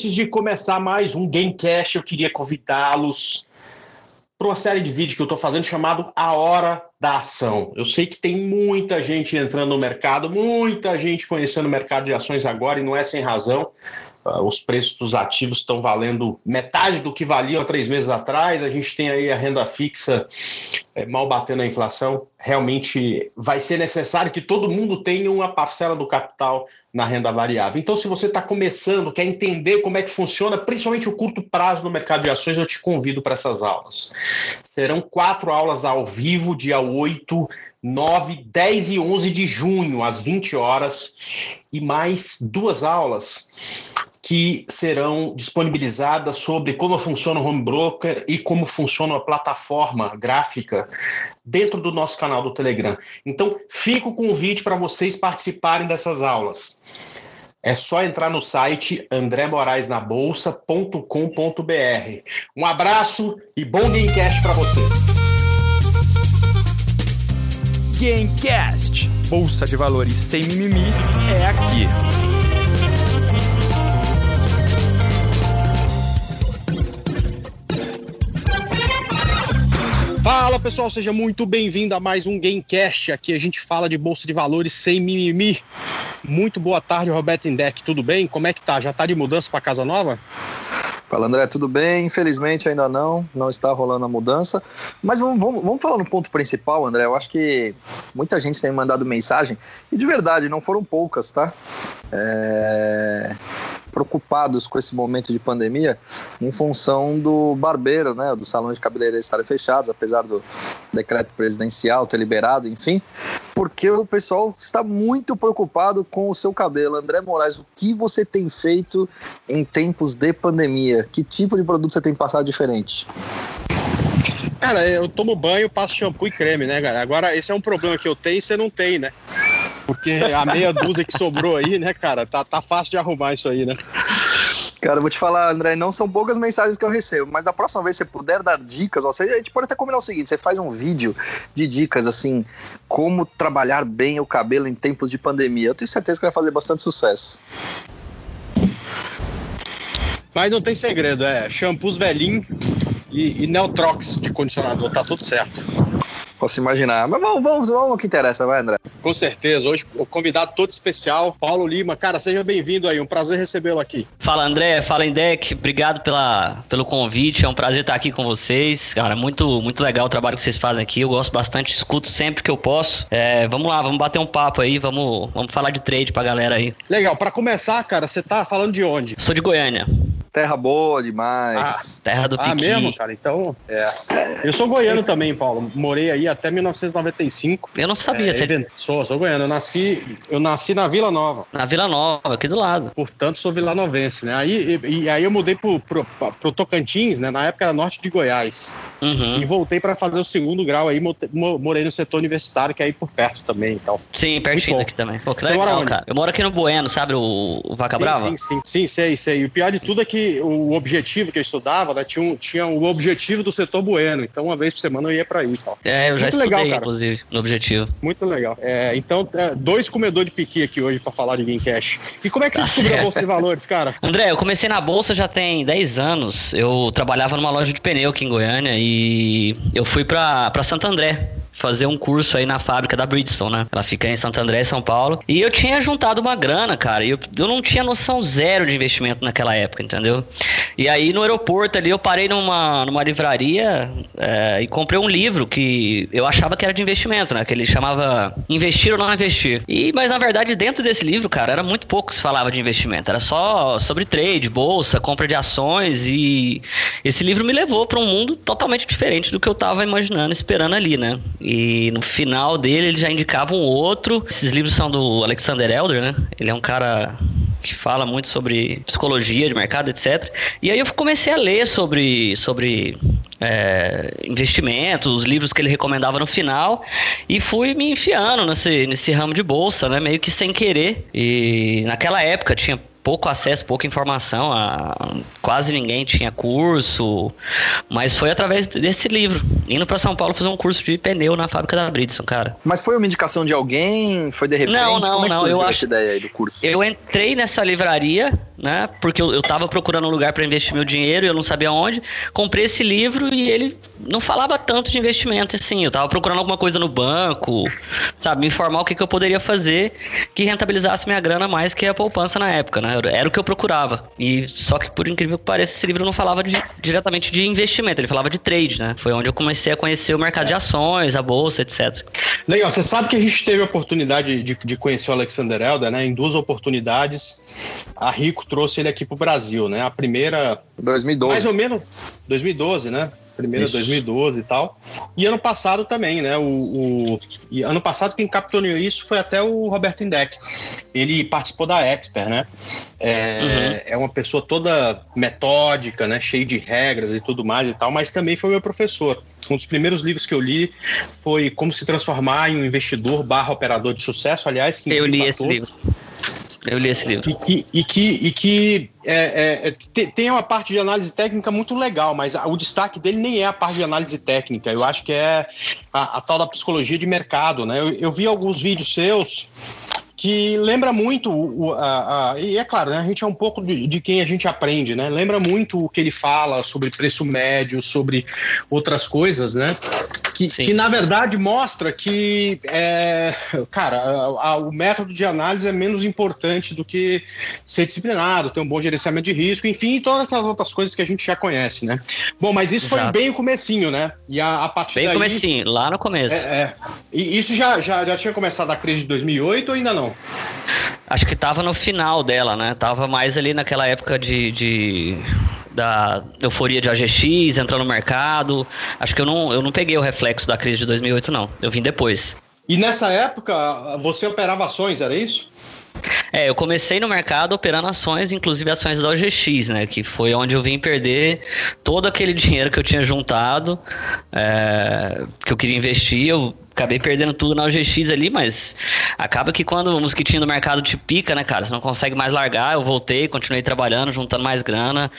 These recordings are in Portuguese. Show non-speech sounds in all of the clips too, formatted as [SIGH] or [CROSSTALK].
antes de começar mais um Gamecast, eu queria convidá-los para uma série de vídeos que eu estou fazendo chamado A Hora da Ação. Eu sei que tem muita gente entrando no mercado, muita gente conhecendo o mercado de ações agora e não é sem razão. Uh, os preços dos ativos estão valendo metade do que valiam há três meses atrás. A gente tem aí a renda fixa é, mal batendo a inflação. Realmente vai ser necessário que todo mundo tenha uma parcela do capital na renda variável. Então, se você está começando, quer entender como é que funciona, principalmente o curto prazo no mercado de ações, eu te convido para essas aulas. Serão quatro aulas ao vivo, dia 8 9, 10 e 11 de junho, às 20 horas, e mais duas aulas que serão disponibilizadas sobre como funciona o home broker e como funciona a plataforma gráfica dentro do nosso canal do Telegram. Então, fica o convite para vocês participarem dessas aulas. É só entrar no site andremoraesnabolsa.com.br. Um abraço e bom Gamecast para você. Gamecast, Bolsa de Valores sem mimimi, é aqui. Fala pessoal, seja muito bem-vindo a mais um Gamecast. Aqui a gente fala de bolsa de valores sem mimimi. Muito boa tarde, Roberto Indec. Tudo bem? Como é que tá? Já tá de mudança para casa nova? Fala André, tudo bem? Infelizmente ainda não, não está rolando a mudança. Mas vamos, vamos, vamos falar no ponto principal, André. Eu acho que muita gente tem mandado mensagem, e de verdade, não foram poucas, tá? É preocupados com esse momento de pandemia em função do barbeiro, né, dos salões de cabeleireiro estarem fechados, apesar do decreto presidencial ter liberado, enfim, porque o pessoal está muito preocupado com o seu cabelo. André Moraes, o que você tem feito em tempos de pandemia? Que tipo de produto você tem passado diferente? Cara, eu tomo banho, passo shampoo e creme, né, cara? Agora, esse é um problema que eu tenho e você não tem, né? Porque a meia dúzia que sobrou aí, né, cara, tá, tá fácil de arrumar isso aí, né? Cara, eu vou te falar, André, não são poucas mensagens que eu recebo, mas da próxima vez que você puder dar dicas, ó, a gente pode até combinar o seguinte: você faz um vídeo de dicas, assim, como trabalhar bem o cabelo em tempos de pandemia. Eu tenho certeza que vai fazer bastante sucesso. Mas não tem segredo, é shampoos velhinho e, e Neutrox de condicionador, tá tudo certo. Posso imaginar. Mas vamos, vamos, vamos ao que interessa, vai, André. Com certeza. Hoje, o convidado todo especial, Paulo Lima. Cara, seja bem-vindo aí. Um prazer recebê-lo aqui. Fala, André. Fala, Indec. Obrigado pela, pelo convite. É um prazer estar aqui com vocês. Cara, muito, muito legal o trabalho que vocês fazem aqui. Eu gosto bastante, escuto sempre que eu posso. É, vamos lá, vamos bater um papo aí. Vamos, vamos falar de trade pra galera aí. Legal. Para começar, cara, você tá falando de onde? Sou de Goiânia. Terra boa demais. Ah, terra do Piqui. Ah, mesmo, cara? Então, é. Eu sou goiano também, Paulo. Morei aí até 1995. Eu não sabia. É, você... Sou, sou goiano. Eu nasci, eu nasci na Vila Nova. Na Vila Nova, aqui do lado. Portanto, sou vilanovense, né? Aí, e, e aí eu mudei pro, pro, pro, Tocantins, né? Na época era norte de Goiás. Uhum. E voltei para fazer o segundo grau aí. Morei no setor universitário, que é aí por perto também. Então. Sim, pertinho aqui também. Pô, que Você legal, mora onde? cara. Eu moro aqui no Bueno, sabe? O, o Vaca sim, Brava? Sim, sim, sim, sei, sei. E o pior de tudo é que o objetivo que eu estudava, né, tinha, um, tinha o objetivo do setor bueno. Então, uma vez por semana eu ia para aí. Tal. É, eu já Muito estudei, legal, inclusive, no objetivo. Muito legal. É, então, é, dois comedores de piqui aqui hoje para falar de Gamecast. E como é que você tá descobriu certo. a Bolsa de Valores, cara? [LAUGHS] André, eu comecei na Bolsa já tem 10 anos. Eu trabalhava numa loja de pneu aqui em Goiânia e eu fui para Santo André fazer um curso aí na fábrica da Bridgestone, né? Ela fica em Santo André, São Paulo. E eu tinha juntado uma grana, cara. E eu, eu não tinha noção zero de investimento naquela época, entendeu? E aí no aeroporto ali eu parei numa, numa livraria é, e comprei um livro que eu achava que era de investimento, né? Que ele chamava Investir ou Não Investir. E, mas na verdade, dentro desse livro, cara, era muito pouco que se falava de investimento. Era só sobre trade, bolsa, compra de ações. E esse livro me levou para um mundo totalmente diferente do que eu tava imaginando, esperando ali, né? No final dele ele já indicava um outro. Esses livros são do Alexander Elder, né? Ele é um cara que fala muito sobre psicologia de mercado, etc. E aí eu comecei a ler sobre, sobre é, investimentos, os livros que ele recomendava no final, e fui me enfiando nesse, nesse ramo de bolsa, né? Meio que sem querer. E naquela época tinha pouco acesso, pouca informação, a, quase ninguém tinha curso, mas foi através desse livro, indo para São Paulo fazer um curso de pneu na fábrica da Bridgestone, cara. Mas foi uma indicação de alguém? Foi de repente? Não, não, Como é não. eu acho ideia aí do curso. Eu entrei nessa livraria né? Porque eu, eu tava procurando um lugar para investir meu dinheiro e eu não sabia onde. Comprei esse livro e ele não falava tanto de investimento assim. Eu tava procurando alguma coisa no banco, sabe? Me informar o que, que eu poderia fazer que rentabilizasse minha grana mais que a poupança na época, né? Era o que eu procurava. E só que, por incrível que pareça, esse livro não falava de, diretamente de investimento, ele falava de trade, né? Foi onde eu comecei a conhecer o mercado de ações, a bolsa, etc. Legal, você sabe que a gente teve a oportunidade de, de conhecer o Alexander Elder, né? Em duas oportunidades, a Rico trouxe ele aqui para o Brasil, né? A primeira. 2012. Mais ou menos 2012, né? Primeira Isso. 2012 e tal. E ano passado também, né? O, o e ano passado quem capitaneou isso foi até o Roberto Indec. Ele participou da Expert, né? É, uhum. é uma pessoa toda metódica, né? Cheio de regras e tudo mais e tal, mas também foi meu professor. Um dos primeiros livros que eu li foi Como se transformar em um investidor barra operador de sucesso, aliás. Que eu li esse livro. Eu li esse livro. E que, e que, e que é, é, tem uma parte de análise técnica muito legal, mas o destaque dele nem é a parte de análise técnica. Eu acho que é a, a tal da psicologia de mercado. Né? Eu, eu vi alguns vídeos seus que lembra muito o, a, a, e é claro, né, a gente é um pouco de, de, quem a gente aprende, né? Lembra muito o que ele fala sobre preço médio, sobre outras coisas, né? Que, que na verdade mostra que, é, cara, a, o método de análise é menos importante do que ser disciplinado, ter um bom gerenciamento de risco, enfim, todas aquelas outras coisas que a gente já conhece, né? Bom, mas isso Exato. foi bem o comecinho, né? E a, a partir bem daí... Bem comecinho, lá no começo. É, é. E isso já, já, já tinha começado a crise de 2008 ou ainda não? Acho que tava no final dela, né? Tava mais ali naquela época de, de da euforia de AGX, entrando no mercado. Acho que eu não, eu não peguei o reflexo da crise de 2008, não. Eu vim depois. E nessa época, você operava ações, era isso? É, eu comecei no mercado operando ações, inclusive ações da OGX, né? Que foi onde eu vim perder todo aquele [LAUGHS] dinheiro que eu tinha juntado, é, que eu queria investir. Eu acabei perdendo tudo na OGX ali, mas acaba que quando o mosquitinho do mercado te pica, né, cara? Você não consegue mais largar. Eu voltei, continuei trabalhando, juntando mais grana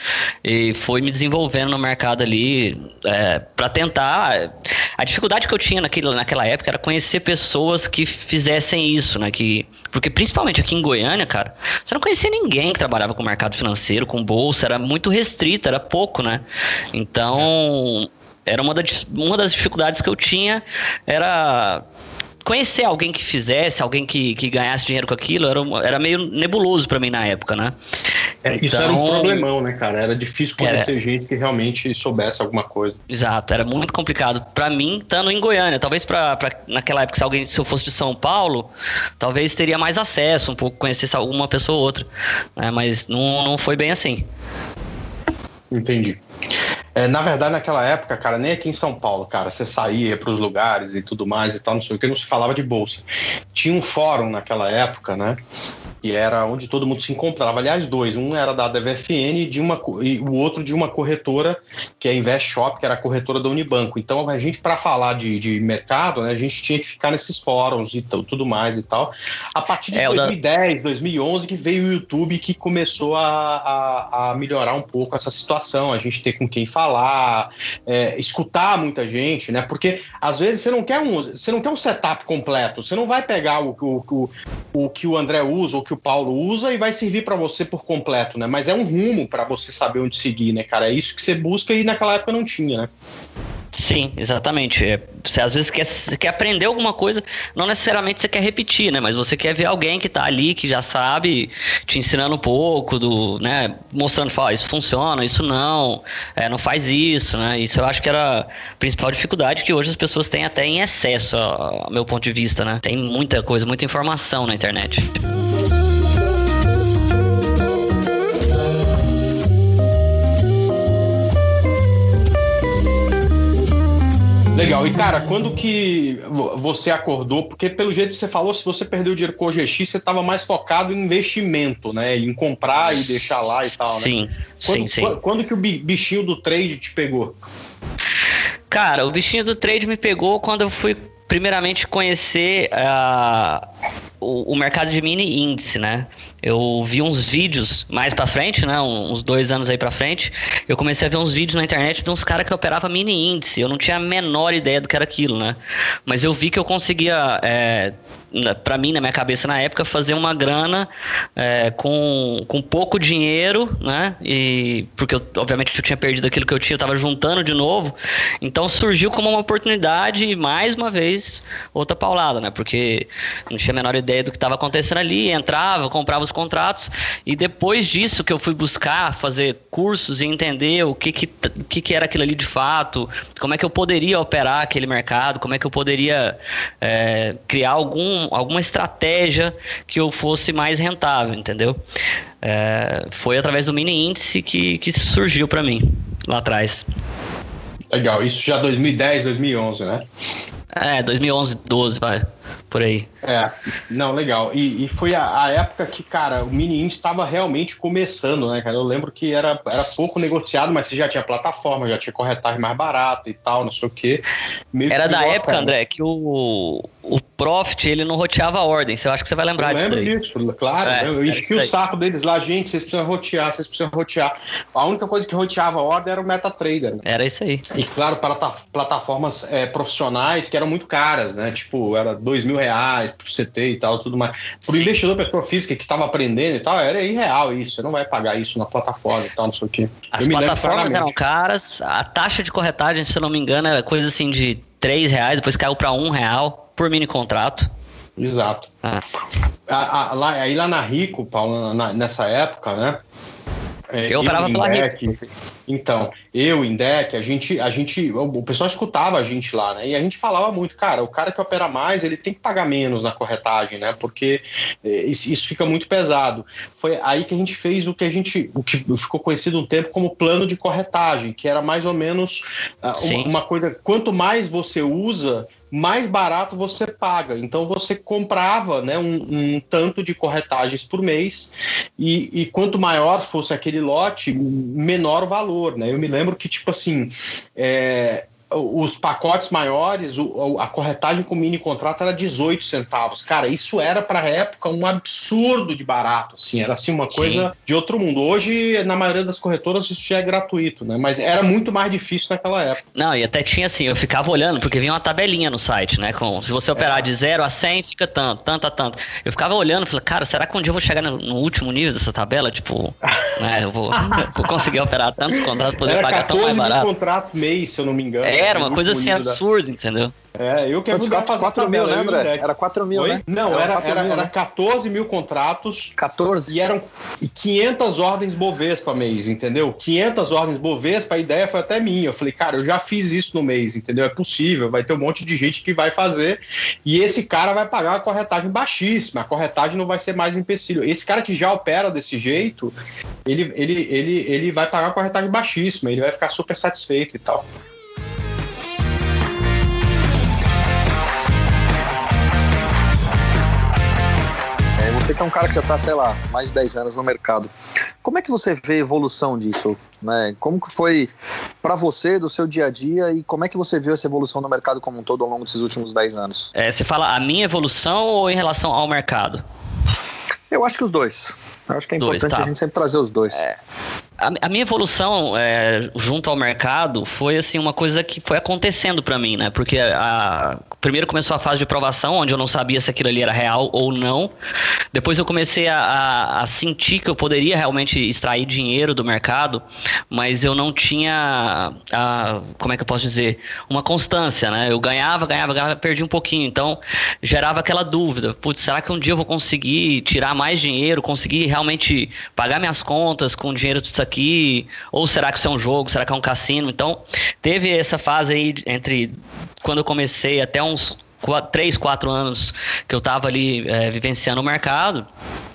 e foi me desenvolvendo no mercado ali é, para tentar. A dificuldade que eu tinha naquele, naquela época era conhecer pessoas que fizessem isso, né? Que, porque principalmente aqui em Goiânia, cara, você não conhecia ninguém que trabalhava com mercado financeiro, com bolsa, era muito restrito, era pouco, né? Então era uma, da, uma das dificuldades que eu tinha, era conhecer alguém que fizesse, alguém que, que ganhasse dinheiro com aquilo, era, era meio nebuloso para mim na época, né? É, então, isso era um então, problemão, né, cara? Era difícil conhecer era, gente que realmente soubesse alguma coisa. Exato, era muito complicado. para mim, estando em Goiânia, talvez para naquela época, se alguém, se eu fosse de São Paulo, talvez teria mais acesso, um pouco conhecesse alguma pessoa ou outra. Né? Mas não, não foi bem assim. Entendi. É, na verdade, naquela época, cara, nem aqui em São Paulo, cara, você saía para os lugares e tudo mais e tal, não sei o que, não se falava de bolsa. Tinha um fórum naquela época, né? Que era onde todo mundo se encontrava. Aliás, dois. Um era da DVFN de uma, e o outro de uma corretora, que é a Invest Shop, que era a corretora da Unibanco. Então, a gente, para falar de, de mercado, né, a gente tinha que ficar nesses fóruns e tudo mais e tal. A partir de é, 2010, da... 2011, que veio o YouTube que começou a, a, a, melhorar um pouco essa situação, a gente ter com quem falar, é, escutar muita gente, né? Porque às vezes você não quer um, você não quer um setup completo, você não vai pegar o, o, o, o que o André usa ou que o Paulo usa e vai servir para você por completo, né? Mas é um rumo para você saber onde seguir, né, cara? É isso que você busca e naquela época não tinha, né? Sim, exatamente. É, você às vezes quer, quer aprender alguma coisa, não necessariamente você quer repetir, né? Mas você quer ver alguém que está ali, que já sabe, te ensinando um pouco, do, né? Mostrando, fala, isso funciona, isso não, é, não faz isso, né? Isso eu acho que era a principal dificuldade que hoje as pessoas têm até em excesso, ao meu ponto de vista, né? Tem muita coisa, muita informação na internet. Legal. E, cara, quando que você acordou? Porque, pelo jeito que você falou, se você perdeu dinheiro com o OGX, você estava mais focado em investimento, né? Em comprar e deixar lá e tal, né? Sim, quando, sim, sim. Quando que o bichinho do trade te pegou? Cara, o bichinho do trade me pegou quando eu fui, primeiramente, conhecer uh, o, o mercado de mini índice, né? eu vi uns vídeos mais para frente, né? Uns dois anos aí para frente. Eu comecei a ver uns vídeos na internet de uns caras que operavam mini índice. Eu não tinha a menor ideia do que era aquilo, né? Mas eu vi que eu conseguia. É, para mim, na minha cabeça na época, fazer uma grana é, com, com pouco dinheiro, né? E porque eu, obviamente eu tinha perdido aquilo que eu tinha, eu tava juntando de novo. Então surgiu como uma oportunidade e mais uma vez outra paulada, né? Porque não tinha a menor ideia do que estava acontecendo ali, entrava, comprava os contratos e depois disso que eu fui buscar fazer cursos e entender o que que, que, que era aquilo ali de fato, como é que eu poderia operar aquele mercado, como é que eu poderia é, criar algum alguma estratégia que eu fosse mais rentável, entendeu? É, foi através do mini índice que, que surgiu para mim lá atrás. Legal, isso já 2010, 2011, né? É, 2011, 12, vai por aí. É, não, legal. E, e foi a, a, época que, cara, o mini estava realmente começando, né, cara? Eu lembro que era, era pouco negociado, mas você já tinha plataforma, já tinha corretagem mais barata e tal, não sei o quê. Meio era da época, André, que o, o Profit, ele não roteava a ordem. Eu acho que você vai lembrar eu disso. lembro disso, claro. É, eu enchi o saco deles lá, gente, vocês precisam rotear, vocês precisam rotear. A única coisa que roteava a ordem era o MetaTrader. Né? Era isso aí. E, claro, para plataformas é, profissionais que eram muito caras, né? Tipo, era dois mil reais pro CT e tal, tudo mais. Pro Sim. investidor pessoa física que estava aprendendo e tal, era irreal isso. Você não vai pagar isso na plataforma e tal, não sei o quê. As plataformas eram caras, a taxa de corretagem, se eu não me engano, era coisa assim de três reais, depois caiu para um real por mini contrato. Exato. Ah. A, a, lá, aí lá na Rico, Paulo, na, nessa época, né? É, eu operava pela Rico. Então, eu, Indec, a gente, a gente, o pessoal escutava a gente lá, né? E a gente falava muito, cara, o cara que opera mais, ele tem que pagar menos na corretagem, né? Porque é, isso fica muito pesado. Foi aí que a gente fez o que a gente, o que ficou conhecido um tempo como plano de corretagem, que era mais ou menos uma, uma coisa, quanto mais você usa, mais barato você paga. Então você comprava né, um, um tanto de corretagens por mês e, e, quanto maior fosse aquele lote, menor o valor. Né? Eu me lembro que, tipo assim, é, os pacotes maiores, a corretagem com mini contrato era 18 centavos. Cara, isso era para a época um absurdo de barato, assim, era assim uma coisa Sim. de outro mundo. Hoje, na maioria das corretoras, isso já é gratuito, né? Mas era muito mais difícil naquela época. Não, e até tinha assim, eu ficava olhando, porque vinha uma tabelinha no site, né? Com, se você operar é. de 0 a 100, fica tanto, tanto a tanto. Eu ficava olhando, falei, cara, será que um dia eu vou chegar no, no último nível dessa tabela? Tipo, [LAUGHS] né, eu vou, [LAUGHS] vou conseguir operar tantos contratos, poder era pagar tão mais barato. contratos mês, se eu não me engano. É, era uma coisa assim absurda, entendeu? É, eu quero jogar fazer 4 mil, né, André? Era 4 mil, Oi? né? Não, era, era, era, mil, era 14 né? mil contratos. 14? E eram 500 ordens Bovespa mês, entendeu? 500 ordens Bovespa, a ideia foi até minha. Eu falei, cara, eu já fiz isso no mês, entendeu? É possível, vai ter um monte de gente que vai fazer e esse cara vai pagar uma corretagem baixíssima. A corretagem não vai ser mais empecilho. Esse cara que já opera desse jeito, ele, ele, ele, ele vai pagar uma corretagem baixíssima, ele vai ficar super satisfeito e tal. Você que é um cara que já está, sei lá, mais de 10 anos no mercado. Como é que você vê a evolução disso? Né? Como que foi para você, do seu dia a dia, e como é que você viu essa evolução no mercado como um todo ao longo desses últimos 10 anos? É, você fala a minha evolução ou em relação ao mercado? Eu acho que os dois. Eu acho que é importante dois, tá. a gente sempre trazer os dois. É, a, a, minha evolução é, junto ao mercado foi assim uma coisa que foi acontecendo para mim, né? Porque a, primeiro começou a fase de provação, onde eu não sabia se aquilo ali era real ou não. Depois eu comecei a, a, a sentir que eu poderia realmente extrair dinheiro do mercado, mas eu não tinha, como é que eu posso dizer, uma constância, né? Eu ganhava, ganhava, ganhava, perdi um pouquinho. Então gerava aquela dúvida: putz, será que um dia eu vou conseguir tirar mais dinheiro, conseguir realmente pagar minhas contas com dinheiro aqui? Aqui? Ou será que isso é um jogo? Será que é um cassino? Então, teve essa fase aí entre quando eu comecei até uns 3, 4 anos que eu estava ali é, vivenciando o mercado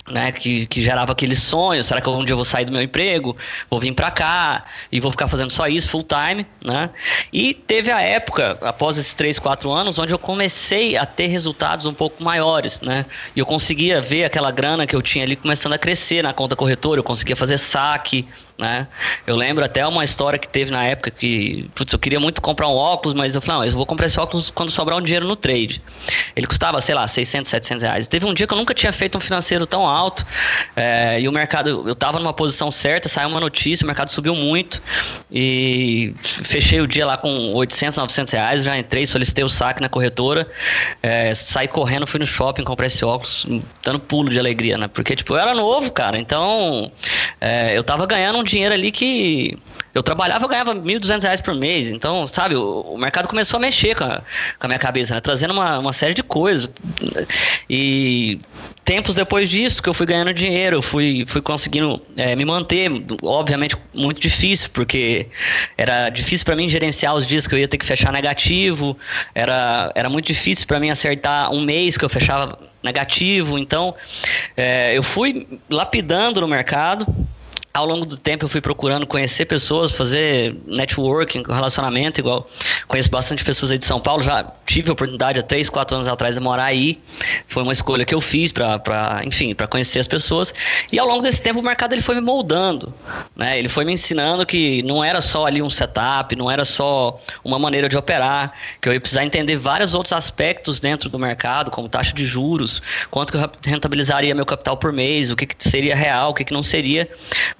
né, que, que gerava aquele sonho, será que um dia eu vou sair do meu emprego, vou vir para cá e vou ficar fazendo só isso full time, né? E teve a época, após esses 3, 4 anos, onde eu comecei a ter resultados um pouco maiores, né? E eu conseguia ver aquela grana que eu tinha ali começando a crescer na conta corretora, eu conseguia fazer saque, né? Eu lembro até uma história que teve na época que, putz, eu queria muito comprar um óculos, mas eu falei, não, eu vou comprar esse óculos quando sobrar um dinheiro no trade. Ele custava, sei lá, 600, 700 reais. Teve um dia que eu nunca tinha feito um financeiro tão alto é, e o mercado, eu tava numa posição certa, saiu uma notícia, o mercado subiu muito e fechei o dia lá com 800, 900 reais, já entrei, solicitei o saque na corretora, é, saí correndo, fui no shopping, comprei esse óculos, dando pulo de alegria, né? Porque, tipo, eu era novo, cara, então é, eu tava ganhando um dinheiro ali que eu trabalhava, eu ganhava 1.200 reais por mês. Então, sabe, o, o, mercado começou a mexer com a, com a minha cabeça, né? Trazendo uma, uma série de coisas. E tempos depois disso que eu fui ganhando dinheiro, eu fui, fui conseguindo é, me manter, obviamente muito difícil, porque era difícil para mim gerenciar os dias que eu ia ter que fechar negativo, era, era muito difícil para mim acertar um mês que eu fechava negativo, então é, eu fui lapidando no mercado, ao longo do tempo eu fui procurando conhecer pessoas, fazer networking, relacionamento, igual conheço bastante pessoas aí de São Paulo, já tive a oportunidade há 3, 4 anos atrás de morar aí, foi uma escolha que eu fiz para, enfim, para conhecer as pessoas, e ao longo desse tempo o mercado ele foi me moldando, né, ele foi me ensinando que não era só ali um setup, não era só uma maneira de operar, que eu ia precisar entender vários outros aspectos dentro do mercado, como taxa de juros, quanto que eu rentabilizaria meu capital por mês, o que, que seria real, o que, que não seria,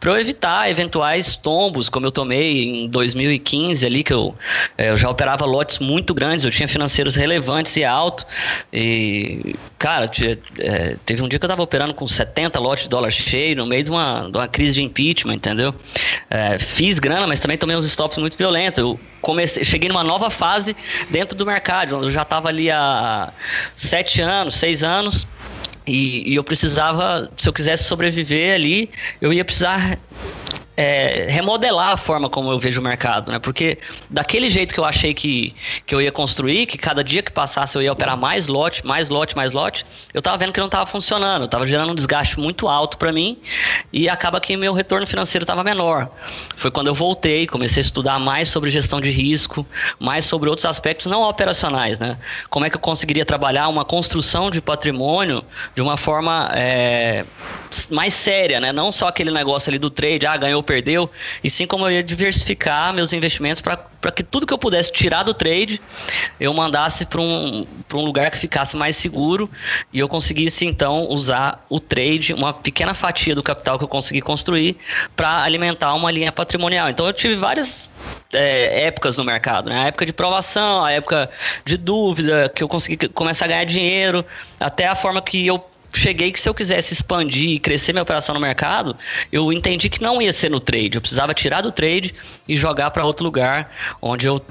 para evitar eventuais tombos, como eu tomei em 2015 ali, que eu, é, eu já operava lotes muito grandes, eu tinha financeiros relevantes e alto. E, cara, é, teve um dia que eu estava operando com 70 lotes de dólar cheio no meio de uma, de uma crise de impeachment, entendeu? É, fiz grana, mas também tomei uns stops muito violentos. Eu comecei, cheguei numa nova fase dentro do mercado, onde eu já estava ali há sete anos, seis anos. E, e, eu precisava, se eu quisesse sobreviver ali, eu ia precisar é, remodelar a forma como eu vejo o mercado, né? Porque daquele jeito que eu achei que, que eu ia construir, que cada dia que passasse eu ia operar mais lote, mais lote, mais lote, eu tava vendo que não tava funcionando, eu tava gerando um desgaste muito alto para mim e acaba que meu retorno financeiro estava menor. Foi quando eu voltei, comecei a estudar mais sobre gestão de risco, mais sobre outros aspectos não operacionais, né? Como é que eu conseguiria trabalhar uma construção de patrimônio de uma forma é, mais séria, né? Não só aquele negócio ali do trade, ah, ganhou perdeu, e sim como eu ia diversificar meus investimentos para que tudo que eu pudesse tirar do trade, eu mandasse para um, um lugar que ficasse mais seguro e eu conseguisse então usar o trade, uma pequena fatia do capital que eu consegui construir, para alimentar uma linha patrimonial. Então eu tive várias é, épocas no mercado, né? A época de provação, a época de dúvida, que eu consegui começar a ganhar dinheiro, até a forma que eu cheguei que se eu quisesse expandir e crescer minha operação no mercado, eu entendi que não ia ser no trade. Eu precisava tirar do trade e jogar para outro lugar onde eu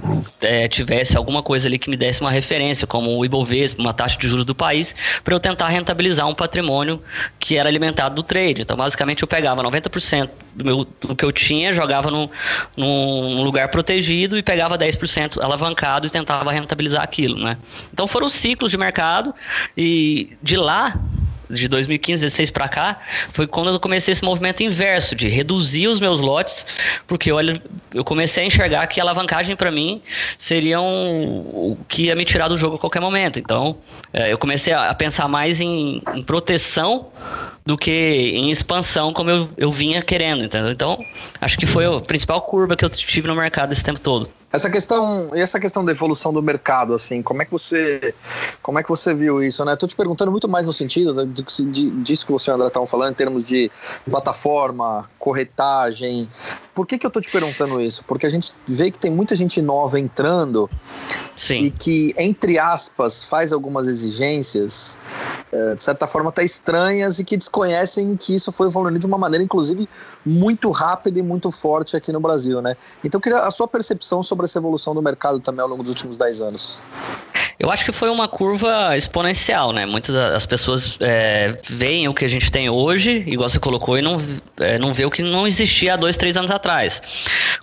é, tivesse alguma coisa ali que me desse uma referência, como o Ibovespa, uma taxa de juros do país, para eu tentar rentabilizar um patrimônio que era alimentado do trade. Então, basicamente, eu pegava 90% do, meu, do que eu tinha, jogava num, num lugar protegido e pegava 10% alavancado e tentava rentabilizar aquilo, né? Então, foram os ciclos de mercado e de lá de 2015, 16 para cá, foi quando eu comecei esse movimento inverso de reduzir os meus lotes, porque olha, eu comecei a enxergar que a alavancagem para mim seria um, o que ia me tirar do jogo a qualquer momento. Então, é, eu comecei a pensar mais em, em, proteção do que em expansão, como eu, eu vinha querendo, entendeu? Então, acho que foi a principal curva que eu tive no mercado esse tempo todo. Essa questão, essa questão da evolução do mercado, assim, como é que você, como é que você viu isso, né? Estou te perguntando muito mais no sentido disso que você André estava falando em termos de plataforma, corretagem. Por que que eu estou te perguntando isso? Porque a gente vê que tem muita gente nova entrando Sim. e que entre aspas faz algumas exigências é, de certa forma até estranhas e que desconhecem que isso foi evoluindo de uma maneira inclusive muito rápida e muito forte aqui no Brasil, né? Então eu queria a sua percepção sobre essa evolução do mercado também ao longo dos últimos 10 anos. Eu acho que foi uma curva exponencial, né? Muitas das pessoas é, veem o que a gente tem hoje, igual você colocou, e não, é, não vê o que não existia há dois, três anos atrás.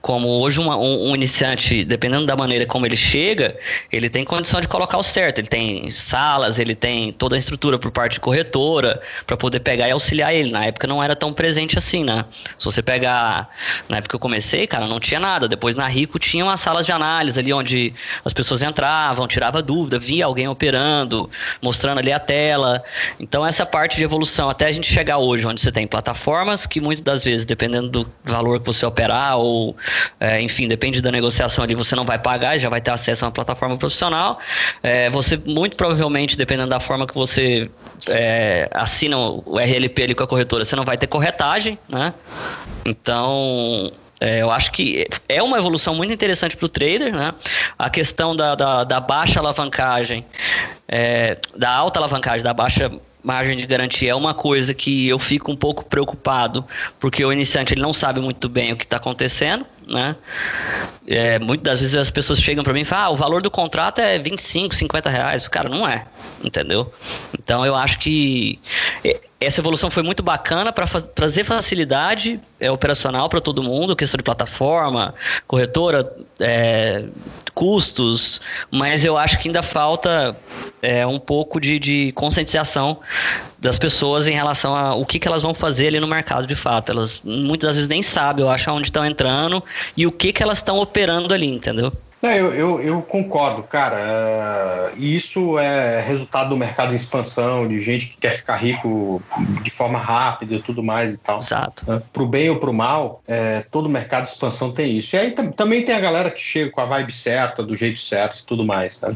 Como hoje uma, um, um, iniciante, dependendo da maneira como ele chega, ele tem condição de colocar o certo. Ele tem salas, ele tem toda a estrutura por parte de corretora para poder pegar e auxiliar ele. Na época não era tão presente assim, né? Se você pegar, na época que eu comecei, cara, não tinha nada. Depois na Rico tinha umas salas de análise ali onde as pessoas entravam, dúvidas dúvida, via alguém operando, mostrando ali a tela. Então, essa parte de evolução, até a gente chegar hoje, onde você tem plataformas que muitas das vezes, dependendo do valor que você operar, ou é, enfim, depende da negociação ali, você não vai pagar, já vai ter acesso a uma plataforma profissional. É, você, muito provavelmente, dependendo da forma que você é, assina o RLP ali com a corretora, você não vai ter corretagem, né? Então, é, eu acho que é uma evolução muito interessante para o trader, né? A questão da, da, da baixa alavancagem, é, da alta alavancagem, da baixa margem de garantia é uma coisa que eu fico um pouco preocupado, porque o iniciante ele não sabe muito bem o que está acontecendo, né? É, muitas das vezes as pessoas chegam para mim e falam, ah, o valor do contrato é 25, 50 reais. Cara, não é, entendeu? Então eu acho que essa evolução foi muito bacana para fa trazer facilidade é, operacional para todo mundo, questão de plataforma, corretora, é, custos, mas eu acho que ainda falta é, um pouco de, de conscientização das pessoas em relação ao que, que elas vão fazer ali no mercado de fato. Elas muitas vezes nem sabem, eu acho, onde estão entrando e o que, que elas estão operando ali, entendeu? Não, eu, eu, eu, concordo, cara. Uh, isso é resultado do mercado em expansão, de gente que quer ficar rico de forma rápida e tudo mais e tal. Exato. Uh, pro bem ou pro mal, é, todo mercado de expansão tem isso. E aí também tem a galera que chega com a vibe certa, do jeito certo e tudo mais. Tá?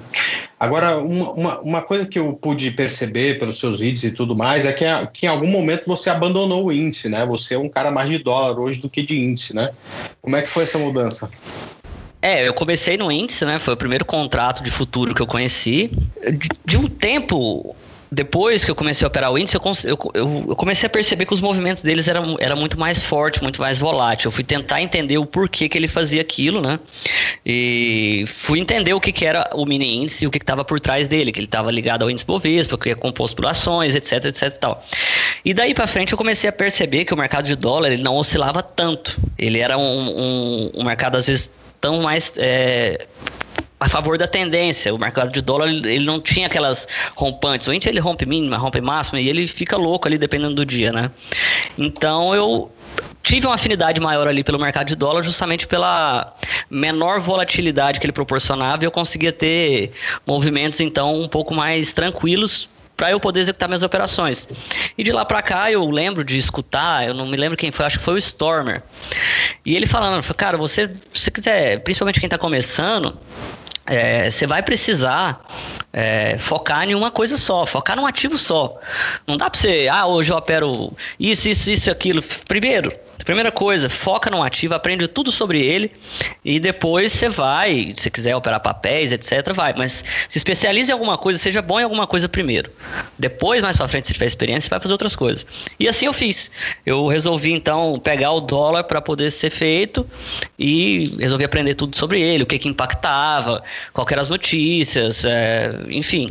Agora, uma, uma, uma, coisa que eu pude perceber pelos seus vídeos e tudo mais é que, que em algum momento você abandonou o índice, né? Você é um cara mais de dólar hoje do que de índice, né? Como é que foi essa mudança? É, eu comecei no índice, né? Foi o primeiro contrato de futuro que eu conheci. De, de um tempo depois que eu comecei a operar o índice, eu, eu, eu, comecei a perceber que os movimentos deles eram era muito mais forte, muito mais volátil. Eu fui tentar entender o porquê que ele fazia aquilo, né? E fui entender o que, que era o mini índice e o que estava por trás dele, que ele estava ligado ao índice Bovespa, que é composto por ações, etc, etc e tal. E daí para frente eu comecei a perceber que o mercado de dólar ele não oscilava tanto. Ele era um, um, um mercado, às vezes, tão mais é, a favor da tendência. O mercado de dólar ele não tinha aquelas rompantes. O índice ele rompe mínima, rompe máxima e ele fica louco ali dependendo do dia, né? Então eu tive uma afinidade maior ali pelo mercado de dólar justamente pela menor volatilidade que ele proporcionava e eu conseguia ter movimentos então um pouco mais tranquilos para eu poder executar minhas operações. E de lá para cá eu lembro de escutar, eu não me lembro quem foi, acho que foi o Stormer. E ele falando, cara, você, se quiser, principalmente quem está começando, é, você vai precisar é, focar em uma coisa só, focar num ativo só. Não dá para você, ah, hoje eu opero isso, isso, isso, aquilo. Primeiro, Primeira coisa, foca no ativo, aprende tudo sobre ele e depois você vai, se quiser operar papéis, etc, vai. Mas se especialize em alguma coisa, seja bom em alguma coisa primeiro. Depois, mais para frente, se tiver experiência, você vai fazer outras coisas. E assim eu fiz. Eu resolvi então pegar o dólar para poder ser feito e resolvi aprender tudo sobre ele, o que que impactava, quais eram as notícias, é, enfim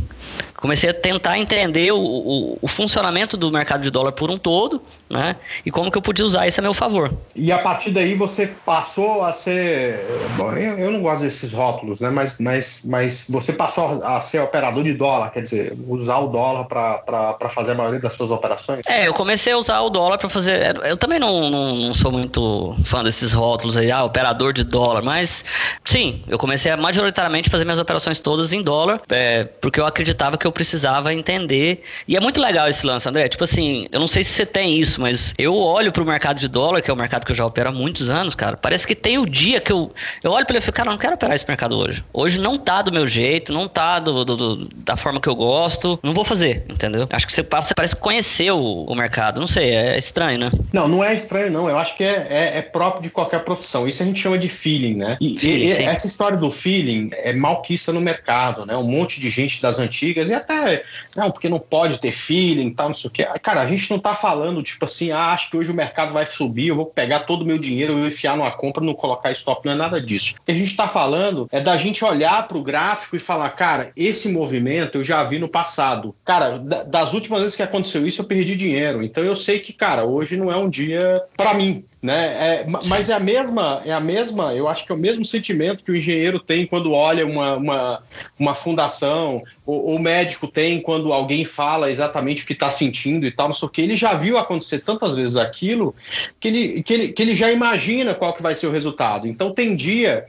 comecei a tentar entender o, o, o, funcionamento do mercado de dólar por um todo, né? E como que eu podia usar isso a meu favor. E a partir daí você passou a ser. Bom, eu, eu não gosto desses rótulos, né? Mas, mas, mas você passou a ser operador de dólar, quer dizer, usar o dólar para fazer a maioria das suas operações? É, eu comecei a usar o dólar para fazer. Eu também não, não, não, sou muito fã desses rótulos aí, ah, operador de dólar, mas sim, eu comecei a majoritariamente fazer minhas operações todas em dólar, é, porque eu acreditava que eu precisava entender. E é muito legal esse lance, André. Tipo assim, eu não sei se você tem isso, mas eu olho pro mercado de dólar, que é o mercado que eu já opero há muitos anos, cara. Parece que tem o dia que eu, eu olho para ele e falo, cara, eu não quero operar esse mercado hoje. Hoje não tá do meu jeito, não tá do, do, do da forma que eu gosto. Não vou fazer, entendeu? Acho que você passa, parece conhecer o, o mercado. Não sei, é estranho, né? Não, não é estranho, não. Eu acho que é, é, é próprio de qualquer profissão. Isso a gente chama de feeling, né? E, feeling, e essa história do feeling é malquista no mercado, né? Um monte de gente das antigas e até, não, porque não pode ter feeling, tal, não sei o quê. Cara, a gente não tá falando, tipo assim, ah, acho que hoje o mercado vai subir, eu vou pegar todo o meu dinheiro, eu vou enfiar numa compra, não colocar stop, não é nada disso. O que a gente tá falando é da gente olhar para o gráfico e falar, cara, esse movimento eu já vi no passado. Cara, das últimas vezes que aconteceu isso, eu perdi dinheiro. Então eu sei que, cara, hoje não é um dia para mim, né? É, mas é a mesma, é a mesma, eu acho que é o mesmo sentimento que o engenheiro tem quando olha uma, uma, uma fundação ou, ou mede médico tem quando alguém fala exatamente o que está sentindo e tal, não sei o que. Ele já viu acontecer tantas vezes aquilo que ele, que ele, que ele já imagina qual que vai ser o resultado. Então tem dia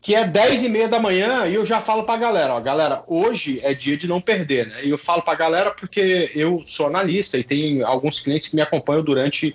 que é 10 e meia da manhã e eu já falo para a galera, ó, galera, hoje é dia de não perder, né? E eu falo para a galera porque eu sou analista e tem alguns clientes que me acompanham durante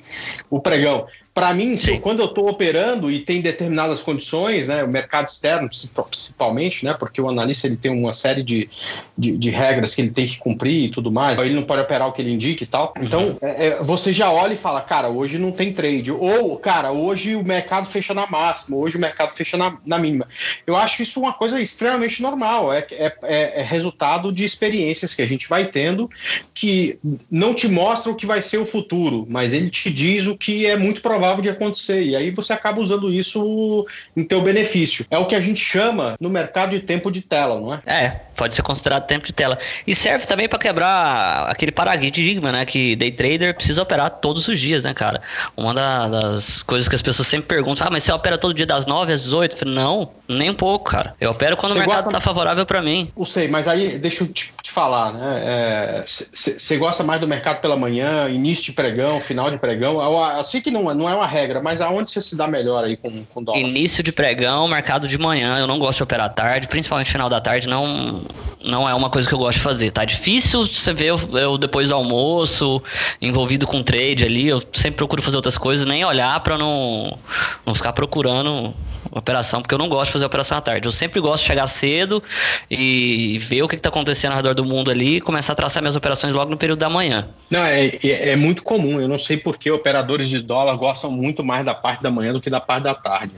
o pregão. Para mim, Sim. quando eu estou operando e tem determinadas condições, né, o mercado externo principalmente, né, porque o analista ele tem uma série de, de, de, regras que ele tem que cumprir e tudo mais, ele não pode operar o que ele indica e tal. Então, é, é, você já olha e fala, cara, hoje não tem trade. Ou, cara, hoje o mercado fecha na máxima, hoje o mercado fecha na, na mínima. Eu acho isso uma coisa extremamente normal, é, é, é, é resultado de experiências que a gente vai tendo que não te mostram o que vai ser o futuro, mas ele te diz o que é muito provável provável de acontecer. E aí você acaba usando isso em teu benefício. É o que a gente chama no mercado de tempo de tela, não é? É, pode ser considerado tempo de tela. E serve também para quebrar aquele paradigma, né? Que day trader precisa operar todos os dias, né, cara? Uma das coisas que as pessoas sempre perguntam: ah, mas você opera todo dia das 9 às 18? Não, nem um pouco, cara. Eu opero quando você o mercado gosta... tá favorável para mim. Eu sei, mas aí deixa eu te, te falar, né? Você é, gosta mais do mercado pela manhã, início de pregão, final de pregão? Eu, eu sei que não, não é uma regra, mas aonde você se dá melhor aí com, com dólar? Início de pregão, mercado de manhã. Eu não gosto de operar tarde, principalmente final da tarde, não, não é uma coisa que eu gosto de fazer. Tá difícil você ver eu, eu depois do almoço, envolvido com trade ali. Eu sempre procuro fazer outras coisas, nem olhar para não, não ficar procurando operação, porque eu não gosto de fazer operação à tarde. Eu sempre gosto de chegar cedo e ver o que está acontecendo ao redor do mundo ali e começar a traçar minhas operações logo no período da manhã. Não, é, é, é muito comum. Eu não sei por que operadores de dólar gostam muito mais da parte da manhã do que da parte da tarde.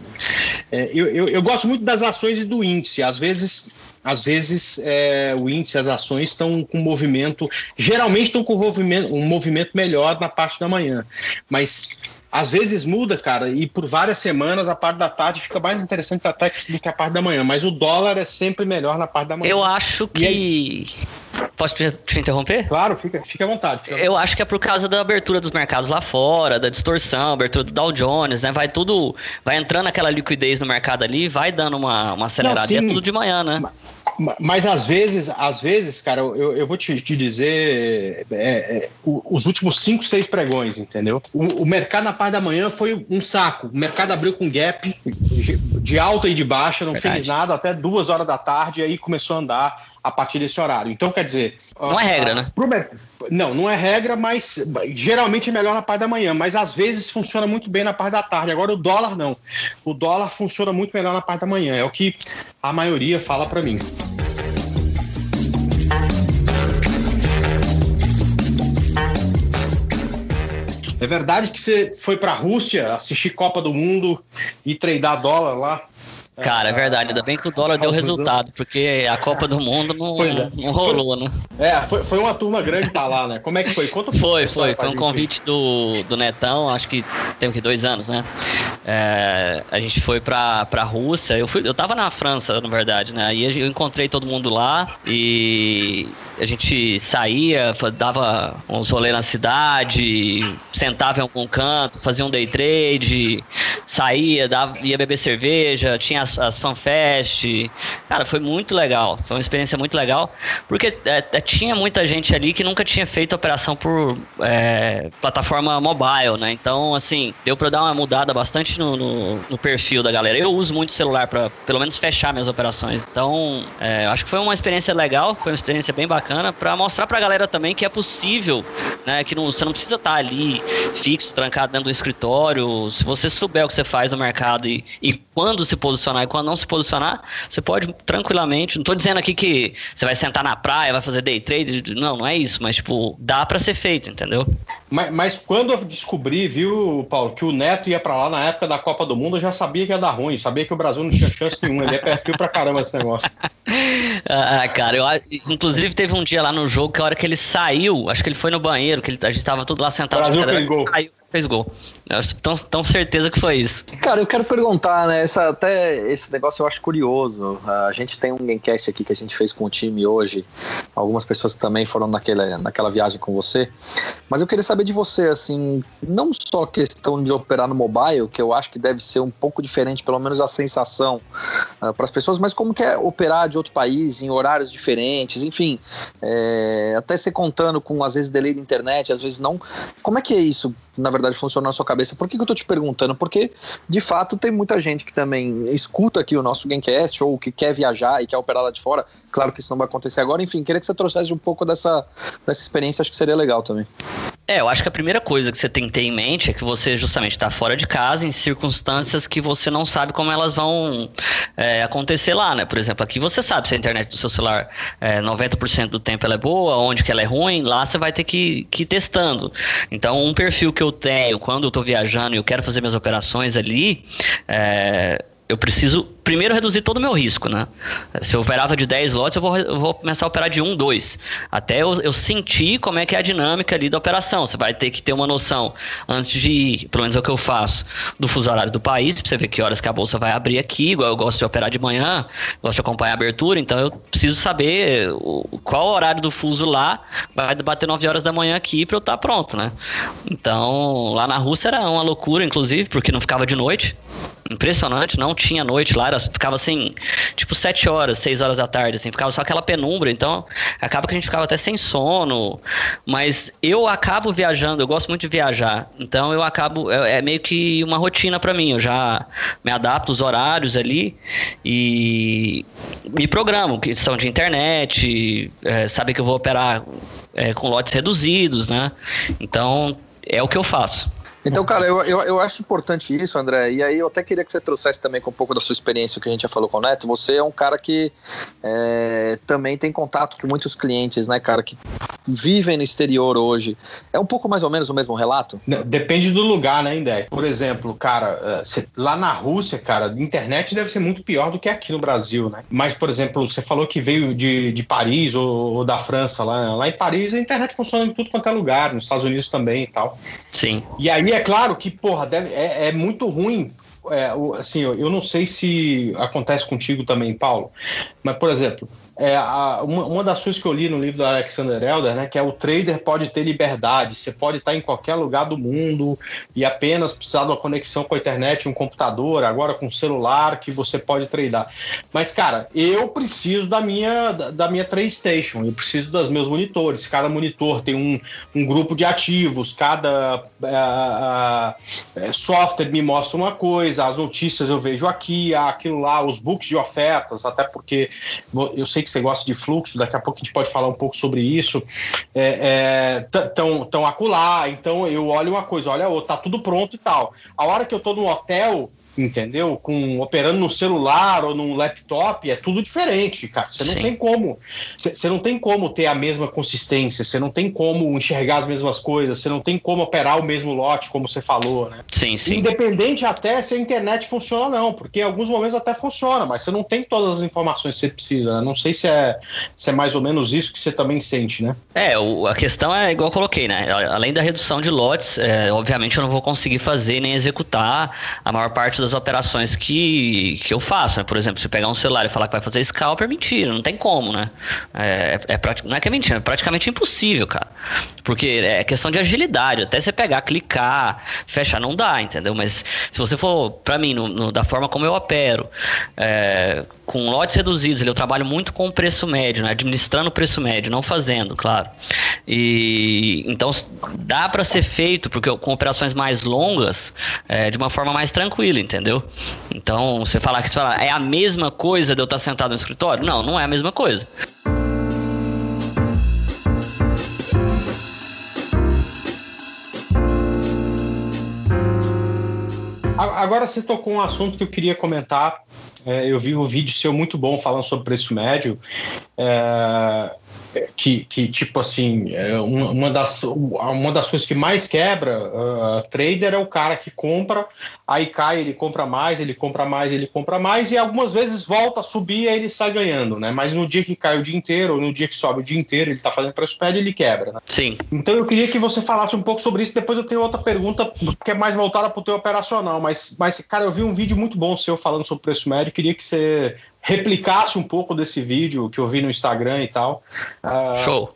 É, eu, eu, eu gosto muito das ações e do índice. Às vezes às vezes é, o índice, as ações estão com movimento, geralmente estão com movimento, um movimento melhor na parte da manhã, mas às vezes muda, cara, e por várias semanas a parte da tarde fica mais interessante até do que a parte da manhã, mas o dólar é sempre melhor na parte da manhã. Eu acho que. Posso te interromper? Claro, fica, fica à vontade. Fica à vontade. Eu acho que é por causa da abertura dos mercados lá fora, da distorção, abertura do Dow Jones, né? Vai tudo. Vai entrando aquela liquidez no mercado ali, vai dando uma, uma acelerada. Não, e é tudo de manhã, né? Mas, mas às vezes, às vezes, cara, eu, eu vou te, te dizer é, é, os últimos cinco, seis pregões, entendeu? O, o, mercado na parte da manhã foi um saco. O mercado abriu com gap de alta e de baixa, não Verdade. fez nada até duas horas da tarde, e aí começou a andar a partir desse horário. Então, quer dizer. Não é regra, né? Pro, não, não é regra, mas geralmente é melhor na parte da manhã, mas às vezes funciona muito bem na parte da tarde. Agora o dólar não. O dólar funciona muito melhor na parte da manhã, é o que a maioria fala para mim. É verdade que você foi para a Rússia assistir Copa do Mundo e treinar dólar lá? Cara, é verdade. Ainda bem que o dólar deu resultado, porque a Copa do Mundo não, é. não rolou, né? É, foi, foi uma turma grande pra lá, né? Como é que foi? Conta Foi, foi. Foi um convite do, do Netão, acho que tem que dois anos, né? É, a gente foi pra, pra Rússia. Eu, fui, eu tava na França, na verdade, né? Aí eu encontrei todo mundo lá e a gente saía, dava uns rolês na cidade, sentava em algum canto, fazia um day trade, saía, dava, ia beber cerveja, tinha as, as fanfest. Cara, foi muito legal. Foi uma experiência muito legal, porque é, é, tinha muita gente ali que nunca tinha feito operação por é, plataforma mobile, né? Então, assim, deu para dar uma mudada bastante no, no, no, perfil da galera. Eu uso muito celular para pelo menos fechar minhas operações. Então, é, acho que foi uma experiência legal, foi uma experiência bem bacana bacana para mostrar para a galera também que é possível, né? Que não, você não precisa estar tá ali fixo, trancado dentro do escritório. Se você souber o que você faz no mercado e, e quando se posicionar e quando não se posicionar, você pode tranquilamente. Não estou dizendo aqui que você vai sentar na praia, vai fazer day trade. Não, não é isso, mas tipo, dá para ser feito, entendeu? Mas, mas, quando eu descobri, viu, Paulo, que o Neto ia para lá na época da Copa do Mundo, eu já sabia que ia dar ruim, sabia que o Brasil não tinha chance nenhuma. Ele é perfil pra caramba esse negócio. [LAUGHS] ah, cara, eu, inclusive teve um dia lá no jogo que a hora que ele saiu, acho que ele foi no banheiro, que ele, a gente tava tudo lá sentado. O Brasil fez gol. Saiu, fez gol. Tão, tão certeza que foi isso. Cara, eu quero perguntar, né? Essa, até esse negócio eu acho curioso. A gente tem um Gamecast aqui que a gente fez com o time hoje. Algumas pessoas também foram naquela, naquela viagem com você. Mas eu queria saber de você, assim, não só questão de operar no mobile, que eu acho que deve ser um pouco diferente, pelo menos a sensação uh, para as pessoas, mas como que é operar de outro país, em horários diferentes, enfim. É, até você contando com, às vezes, delay da internet, às vezes não. Como é que é isso, na verdade, funciona na sua cabeça? Por que, que eu tô te perguntando? Porque, de fato, tem muita gente que também escuta aqui o nosso Gamecast ou que quer viajar e quer operar lá de fora. Claro que isso não vai acontecer agora. Enfim, queria que você trouxesse um pouco dessa, dessa experiência, acho que seria legal também. É, eu acho que a primeira coisa que você tem que ter em mente é que você justamente está fora de casa em circunstâncias que você não sabe como elas vão é, acontecer lá, né? Por exemplo, aqui você sabe se a internet do seu celular é, 90% do tempo ela é boa, onde que ela é ruim, lá você vai ter que, que ir testando. Então, um perfil que eu tenho quando eu estou viajando e eu quero fazer minhas operações ali, é, eu preciso primeiro reduzir todo o meu risco, né? Se eu operava de 10 lotes, eu vou, eu vou começar a operar de 1, 2. Até eu, eu, sentir como é que é a dinâmica ali da operação. Você vai ter que ter uma noção, antes de ir, pelo menos é o que eu faço, do fuso horário do país, pra você ver que horas que a bolsa vai abrir aqui, igual eu gosto de operar de manhã, gosto de acompanhar a abertura, então eu preciso saber o, qual horário do fuso lá vai bater 9 horas da manhã aqui para eu estar tá pronto, né? Então, lá na Rússia era uma loucura, inclusive, porque não ficava de noite. Impressionante, não tinha noite lá, era, ficava assim, tipo 7 horas, 6 horas da tarde, assim, ficava só aquela penumbra, então acaba que a gente ficava até sem sono, mas eu acabo viajando, eu gosto muito de viajar, então eu acabo, é, é meio que uma rotina para mim, eu já me adapto os horários ali e me programo, questão de internet, é, sabe que eu vou operar é, com lotes reduzidos, né? Então é o que eu faço. Então, cara, eu, eu, eu, acho importante isso, André. E aí eu até queria que você trouxesse também com um pouco da sua experiência que a gente já falou com o Neto. Você é um cara que é, também tem contato com muitos clientes, né, cara, que vivem no exterior hoje. É um pouco mais ou menos o mesmo relato? Depende do lugar, né, Indé? Por exemplo, cara, é, lá na Rússia, cara, a internet deve ser muito pior do que aqui no Brasil, né? Mas, por exemplo, você falou que veio de, de Paris ou, ou da França lá. Lá em Paris a internet funciona em tudo quanto é lugar, nos Estados Unidos também e tal. Sim. E aí é claro que, porra, deve, é, é muito ruim. É, assim, eu não sei se acontece contigo também, Paulo, mas, por exemplo, é, a, uma, uma, das coisas que eu li no livro do Alexander Elder, né, que é o trader pode ter liberdade, você pode estar em qualquer lugar do mundo e apenas precisar de uma conexão com a internet, um computador, agora com celular, que você pode tradar. Mas, cara, eu preciso da minha, da, da minha trade station, eu preciso dos meus monitores. Cada monitor tem um, um grupo de ativos, cada é, é, software me mostra uma coisa, as notícias eu vejo aqui, aquilo lá, os books de ofertas, até porque eu sei que você gosta de fluxo, daqui a pouco a gente pode falar um pouco sobre isso, é, é, tão, acular, então eu olho uma coisa, olha outra, tá tudo pronto e tal. A hora que eu tô no hotel, entendeu? Com operando no celular ou num laptop é tudo diferente, cara. Você não sim. tem como, você não tem como ter a mesma consistência, você não tem como enxergar as mesmas coisas, você não tem como operar o mesmo lote, como você falou, né? Sim, sim. Independente até se a internet funciona ou não, porque em alguns momentos até funciona, mas você não tem todas as informações que você precisa. Né? Não sei se é, se é mais ou menos isso que você também sente, né? É, o, a questão é igual eu coloquei, né? Além da redução de lotes, é, obviamente eu não vou conseguir fazer nem executar a maior parte das operações que, que eu faço. Né? Por exemplo, se pegar um celular e falar que vai fazer scalp, é mentira, não tem como, né? É, é, é não é que é mentira, é praticamente impossível, cara. Porque é questão de agilidade, até você pegar, clicar, fechar, não dá, entendeu? Mas se você for, para mim, no, no, da forma como eu opero, é, com lotes reduzidos, eu trabalho muito com o preço médio, né? administrando o preço médio, não fazendo, claro. E então dá para ser feito, porque com operações mais longas, é, de uma forma mais tranquila, entendeu? Então, você falar que você fala, é a mesma coisa de eu estar sentado no escritório? Não, não é a mesma coisa. Agora você tocou um assunto que eu queria comentar é, eu vi um vídeo seu muito bom falando sobre preço médio. É, que, que tipo assim, é uma, das, uma das coisas que mais quebra uh, trader é o cara que compra, aí cai, ele compra mais, ele compra mais, ele compra mais, e algumas vezes volta a subir e aí ele sai ganhando, né? Mas no dia que cai o dia inteiro, ou no dia que sobe o dia inteiro, ele tá fazendo preço médio, ele quebra, né? Sim. Então eu queria que você falasse um pouco sobre isso, depois eu tenho outra pergunta que é mais voltada para o teu operacional, mas, mas, cara, eu vi um vídeo muito bom seu falando sobre preço médio, queria que você replicasse um pouco desse vídeo que eu vi no Instagram e tal. Uh, Show.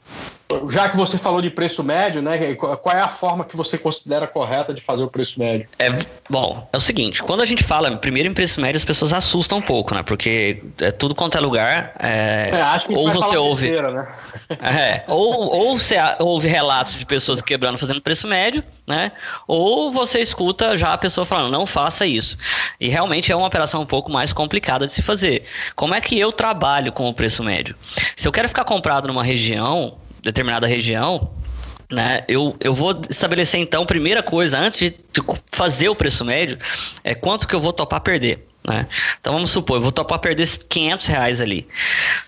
Já que você falou de preço médio, né? Qual é a forma que você considera correta de fazer o preço médio? É bom, é o seguinte, quando a gente fala primeiro em preço médio, as pessoas assustam um pouco, né? Porque é tudo quanto é lugar. É, é acho que ou você ouve. Besteira, né? [LAUGHS] É, ou, ou você ouve relatos de pessoas quebrando fazendo preço médio, né? Ou você escuta já a pessoa falando, não faça isso. E realmente é uma operação um pouco mais complicada de se fazer. Como é que eu trabalho com o preço médio? Se eu quero ficar comprado numa região, determinada região, né, eu, eu vou estabelecer então, primeira coisa, antes de fazer o preço médio, é quanto que eu vou topar perder. Né? Então vamos supor, eu vou topar perder 500 reais ali.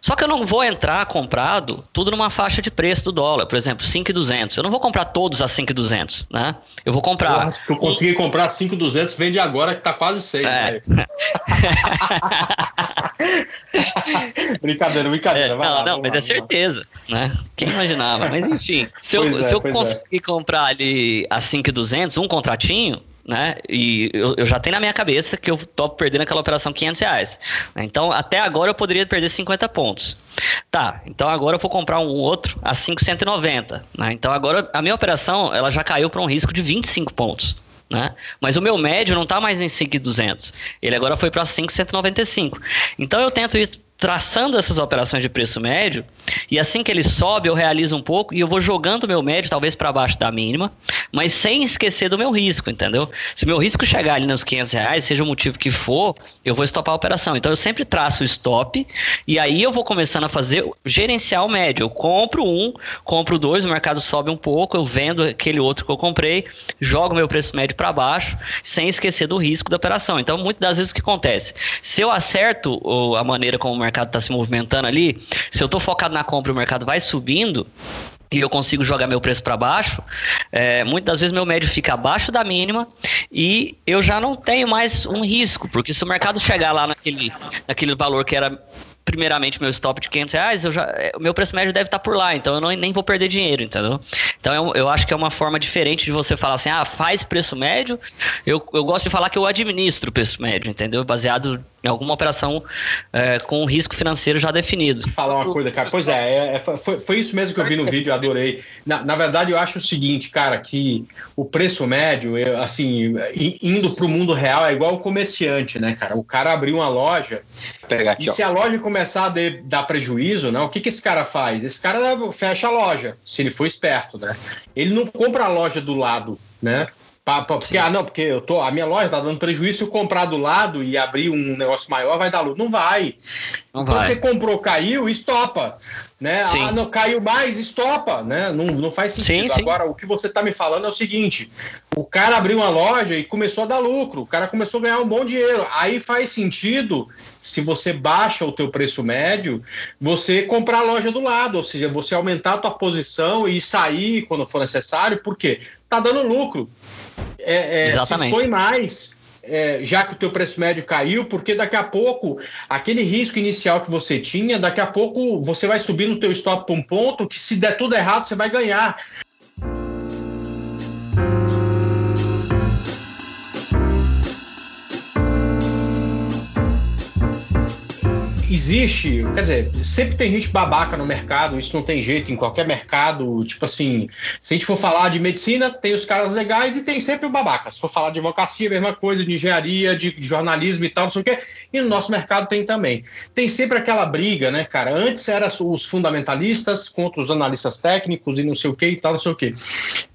Só que eu não vou entrar comprado tudo numa faixa de preço do dólar, por exemplo, 5,200. Eu não vou comprar todos a 5,200, né? Eu vou comprar. se eu conseguir comprar 5,200, vende agora que tá quase 6. É. Né? [LAUGHS] brincadeira, brincadeira. É, não, lá, não, mas lá, é certeza, né? Quem imaginava? Mas enfim, se eu, é, se eu é. conseguir é. comprar ali a 5,200, um contratinho, né? E eu, eu, já tenho na minha cabeça que eu topo perdendo aquela operação 500 reais. Então, até agora eu poderia perder 50 pontos. Tá, então agora eu vou comprar um outro a 5,190. Né? Então, agora a minha operação ela já caiu para um risco de 25 pontos. Né? Mas o meu médio não está mais em 5,200. Ele agora foi para 5,195. Então eu tento ir traçando essas operações de preço médio, e assim que ele sobe, eu realizo um pouco e eu vou jogando meu médio talvez para baixo da mínima, mas sem esquecer do meu risco, entendeu? Se meu risco chegar ali nos 500 reais, seja o motivo que for, eu vou estopar a operação. Então eu sempre traço o stop e aí eu vou começando a fazer gerenciar o médio. Eu compro um, compro dois, o mercado sobe um pouco, eu vendo aquele outro que eu comprei, jogo meu preço médio para baixo, sem esquecer do risco da operação. Então muitas das vezes o que acontece? Se eu acerto a maneira como o mercado mercado está se movimentando ali, se eu estou focado na compra e o mercado vai subindo, e eu consigo jogar meu preço para baixo, é, muitas vezes meu médio fica abaixo da mínima e eu já não tenho mais um risco, porque se o mercado chegar lá naquele, naquele valor que era primeiramente meu stop de 500 reais, eu já, é, o meu preço médio deve estar por lá, então eu não, nem vou perder dinheiro, entendeu? Então eu, eu acho que é uma forma diferente de você falar assim, ah, faz preço médio. Eu, eu gosto de falar que eu administro o preço médio, entendeu? Baseado em alguma operação é, com um risco financeiro já definido. Falar uma coisa, cara. Pois é, é foi, foi, isso mesmo que eu vi no vídeo, adorei. Na, na, verdade, eu acho o seguinte, cara, que o preço médio, eu, assim, indo para o mundo real, é igual o comerciante, né, cara? O cara abriu uma loja aqui, e ó. se a loja começar a de, dar prejuízo, né, o que, que esse cara faz? Esse cara fecha a loja, se ele for esperto, né? Ele não compra a loja do lado, né? Pra, pra, porque, ah, não, porque eu tô, a minha loja tá dando prejuízo, se eu comprar do lado e abrir um negócio maior, vai dar lucro. Não vai. Não então vai. você comprou, caiu, estopa. Né? Sim. Ah, não caiu mais, estopa, né? Não, não faz sentido. Sim. Agora, o que você tá me falando é o seguinte: o cara abriu uma loja e começou a dar lucro, o cara começou a ganhar um bom dinheiro. Aí faz sentido, se você baixa o teu preço médio, você comprar a loja do lado, ou seja, você aumentar a tua posição e sair quando for necessário, porque tá dando lucro. É, é, se expõe mais, é, já que o teu preço médio caiu, porque daqui a pouco, aquele risco inicial que você tinha, daqui a pouco você vai subir no teu stop para um ponto que se der tudo errado, você vai ganhar. Existe, quer dizer, sempre tem gente babaca no mercado, isso não tem jeito em qualquer mercado. Tipo assim, se a gente for falar de medicina, tem os caras legais e tem sempre o babaca. Se for falar de advocacia, mesma coisa, de engenharia, de, jornalismo e tal, não sei o quê. E no nosso mercado tem também. Tem sempre aquela briga, né, cara? Antes era os fundamentalistas contra os analistas técnicos e não sei o quê e tal, não sei o quê.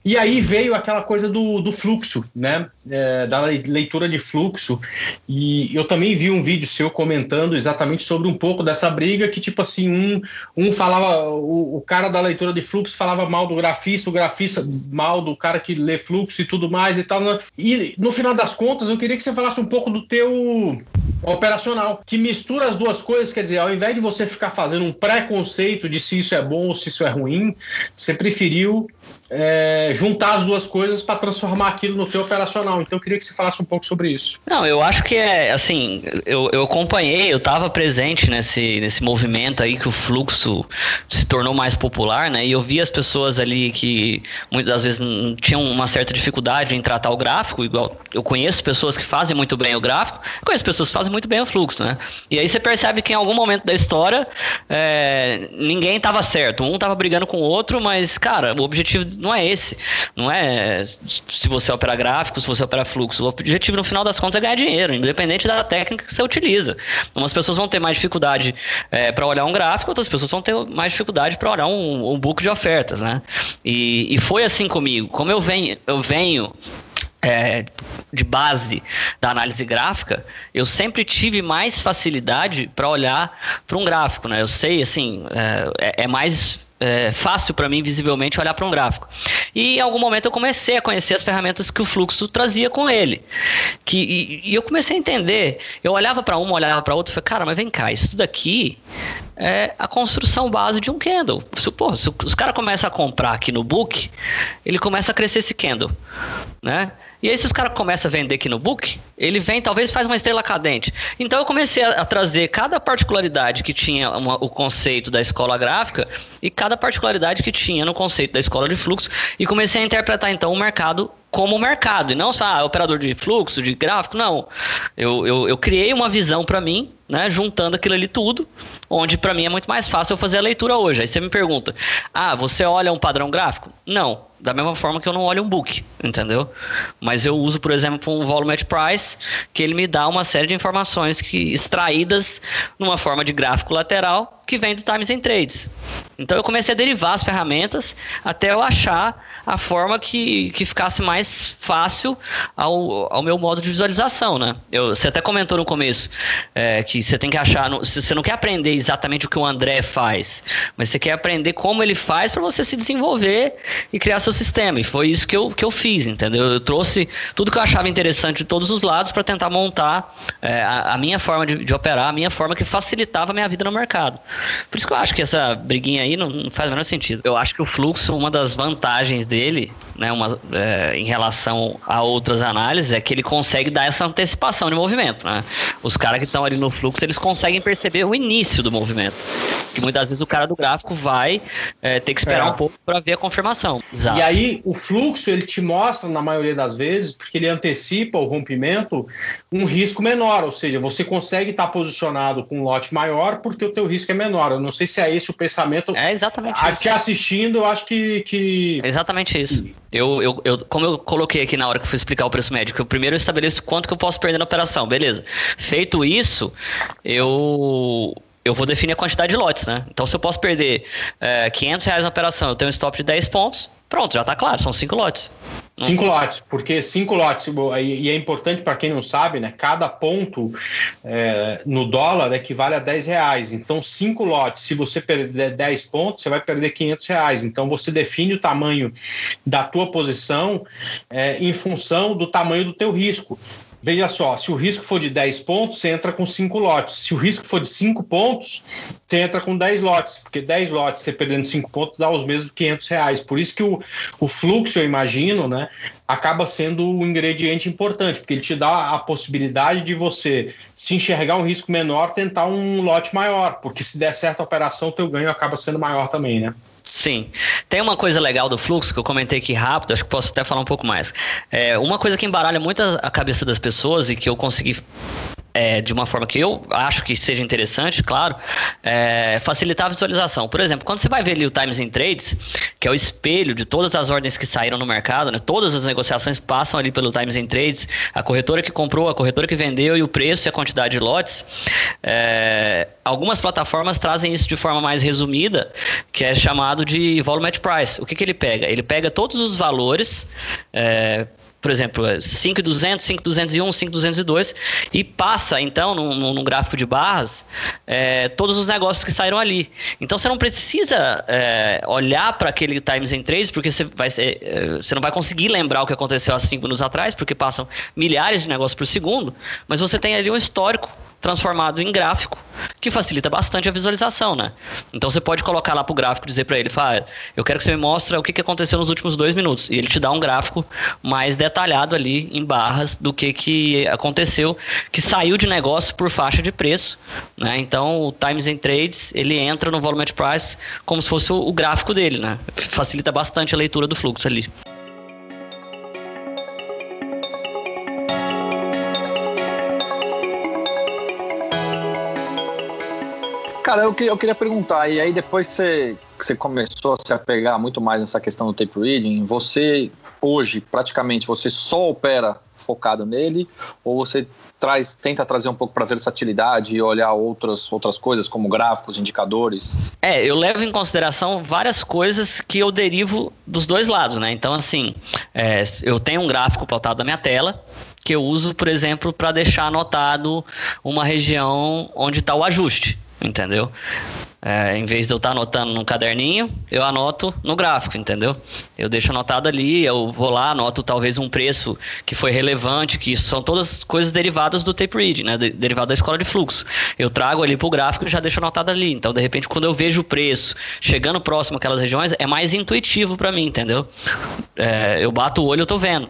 E aí veio aquela coisa do, do fluxo, né? É, da leitura de fluxo. E eu também vi um vídeo seu comentando exatamente sobre um pouco dessa briga que, tipo assim, um, um falava, o, o cara da leitura de fluxo falava mal do grafista, o grafista mal do cara que lê fluxo e tudo mais e tal. Né? E no final das contas, eu queria que você falasse um pouco do teu operacional, que mistura as duas coisas, quer dizer, ao invés de você ficar fazendo um preconceito de se isso é bom ou se isso é ruim, você preferiu é, juntar as duas coisas para transformar aquilo no teu operacional. Então eu queria que você falasse um pouco sobre isso. Não, eu acho que é assim, eu, eu acompanhei, eu estava presente nesse, nesse movimento aí que o fluxo se tornou mais popular, né? E eu vi as pessoas ali que muitas das vezes tinham uma certa dificuldade em tratar o gráfico, igual eu conheço pessoas que fazem muito bem o gráfico, conheço pessoas que fazem muito bem o fluxo, né? E aí você percebe que em algum momento da história é, ninguém estava certo, um estava brigando com o outro, mas cara, o objetivo não é esse. Não é se você opera gráfico, se você opera fluxo. O objetivo, no final das contas, é ganhar dinheiro, independente da técnica que você utiliza. Umas pessoas vão ter mais dificuldade é, para olhar um gráfico, outras pessoas vão ter mais dificuldade para olhar um, um book de ofertas, né? E, e foi assim comigo. Como eu venho, eu venho é, de base da análise gráfica, eu sempre tive mais facilidade para olhar para um gráfico, né? Eu sei, assim, é, é mais é, fácil para mim visivelmente olhar para um gráfico. E em algum momento eu comecei a conhecer as ferramentas que o fluxo trazia com ele. Que, e, e eu comecei a entender. Eu olhava para uma, olhava para outra e falei, cara, mas vem cá, isso daqui é a construção base de um candle. Se, se os caras começam a comprar aqui no book, ele começa a crescer esse candle. Né? E aí, se os caras começam a vender aqui no book, ele vem, talvez faz uma estrela cadente. Então, eu comecei a, a trazer cada particularidade que tinha uma, o conceito da escola gráfica e cada particularidade que tinha no conceito da escola de fluxo e comecei a interpretar, então, o mercado como mercado e não só ah, operador de fluxo, de gráfico, não. Eu, eu, eu criei uma visão para mim, né, juntando aquilo ali tudo, onde para mim é muito mais fácil eu fazer a leitura hoje. Aí você me pergunta: "Ah, você olha um padrão gráfico?" Não da mesma forma que eu não olho um book, entendeu? Mas eu uso, por exemplo, um volume at price, que ele me dá uma série de informações que extraídas numa forma de gráfico lateral que vem do Times and Trades. Então eu comecei a derivar as ferramentas até eu achar a forma que, que ficasse mais fácil ao, ao meu modo de visualização, né? Eu, você até comentou no começo é, que você tem que achar, você não quer aprender exatamente o que o André faz, mas você quer aprender como ele faz para você se desenvolver e criar seu sistema. E foi isso que eu, que eu fiz, entendeu? Eu trouxe tudo que eu achava interessante de todos os lados para tentar montar é, a, a, minha forma de, de, operar, a minha forma que facilitava a minha vida no mercado. Por isso que eu acho que essa briguinha aí não, não faz o menor sentido. Eu acho que o fluxo, uma das vantagens dele, né, uma, é, em relação a outras análises, é que ele consegue dar essa antecipação de movimento. Né? Os caras que estão ali no fluxo, eles conseguem perceber o início do movimento. Que muitas vezes o cara do gráfico vai é, ter que esperar é. um pouco para ver a confirmação. Exato. E aí o fluxo ele te mostra, na maioria das vezes, porque ele antecipa o rompimento, um risco menor, ou seja, você consegue estar posicionado com um lote maior porque o teu risco é menor. Eu não sei se é esse o pensamento. É exatamente a, isso. Te assistindo, eu acho que. que... É exatamente isso. Eu, eu, eu, como eu coloquei aqui na hora que fui explicar o preço médio, eu primeiro estabeleço quanto que eu posso perder na operação, beleza. Feito isso, eu eu vou definir a quantidade de lotes, né? Então, se eu posso perder é, 500 reais na operação, eu tenho um stop de 10 pontos, Pronto, já está claro, são cinco lotes. Cinco lotes, porque cinco lotes, e é importante para quem não sabe, né? Cada ponto é, no dólar equivale a 10 reais. Então, cinco lotes, se você perder 10 pontos, você vai perder 500 reais. Então, você define o tamanho da tua posição é, em função do tamanho do teu risco. Veja só, se o risco for de 10 pontos, você entra com 5 lotes. Se o risco for de 5 pontos, você entra com 10 lotes, porque 10 lotes, você perdendo 5 pontos, dá os mesmos 500 reais. Por isso que o, o fluxo, eu imagino, né, acaba sendo um ingrediente importante, porque ele te dá a possibilidade de você se enxergar um risco menor, tentar um lote maior, porque se der certo a operação, teu ganho acaba sendo maior também, né? Sim. Tem uma coisa legal do fluxo que eu comentei aqui rápido, acho que posso até falar um pouco mais. É, uma coisa que embaralha muito a cabeça das pessoas e que eu consegui é, de uma forma que eu acho que seja interessante, claro, é, facilitar a visualização. Por exemplo, quando você vai ver ali o Times in Trades, que é o espelho de todas as ordens que saíram no mercado, né, todas as negociações passam ali pelo Times in Trades, a corretora que comprou, a corretora que vendeu e o preço e a quantidade de lotes. É, algumas plataformas trazem isso de forma mais resumida, que é chamado de volume at price. O que, que ele pega? Ele pega todos os valores é, por exemplo, 5,200, 5,201, 5,202 e passa, então, num, gráfico de barras, é, todos os negócios que saíram ali. Então, você não precisa é, olhar para aquele Times em Trades, porque você, vai, é, você não vai conseguir lembrar o que aconteceu há cinco minutos atrás, porque passam milhares de negócios por segundo, mas você tem ali um histórico transformado em gráfico, que facilita bastante a visualização, né? Então você pode colocar lá pro gráfico dizer para ele, fala, eu quero que você me mostre o que, que aconteceu nos últimos dois minutos. E ele te dá um gráfico mais detalhado ali em barras do que, que aconteceu, que saiu de negócio por faixa de preço, né? Então o Times and Trades ele entra no volume price como se fosse o gráfico dele, né? Facilita bastante a leitura do fluxo ali. Cara, eu queria, eu queria perguntar, e aí depois que você, que você começou a se apegar muito mais nessa questão do tape reading, você hoje, praticamente, você só opera focado nele, ou você traz, tenta trazer um pouco para versatilidade e olhar outras, outras coisas, como gráficos, indicadores? É, eu levo em consideração várias coisas que eu derivo dos dois lados, né? Então, assim, é, eu tenho um gráfico pautado na minha tela, que eu uso, por exemplo, para deixar anotado uma região onde está o ajuste entendeu? É, em vez de eu estar anotando num caderninho, eu anoto no gráfico, entendeu? Eu deixo anotado ali, eu vou lá, anoto talvez um preço que foi relevante, que são todas coisas derivadas do tape reading, né? De, derivado da escola de fluxo. Eu trago ali para o gráfico e já deixo anotado ali. Então, de repente, quando eu vejo o preço chegando próximo àquelas regiões, é mais intuitivo para mim, entendeu? É, eu bato o olho, eu tô vendo.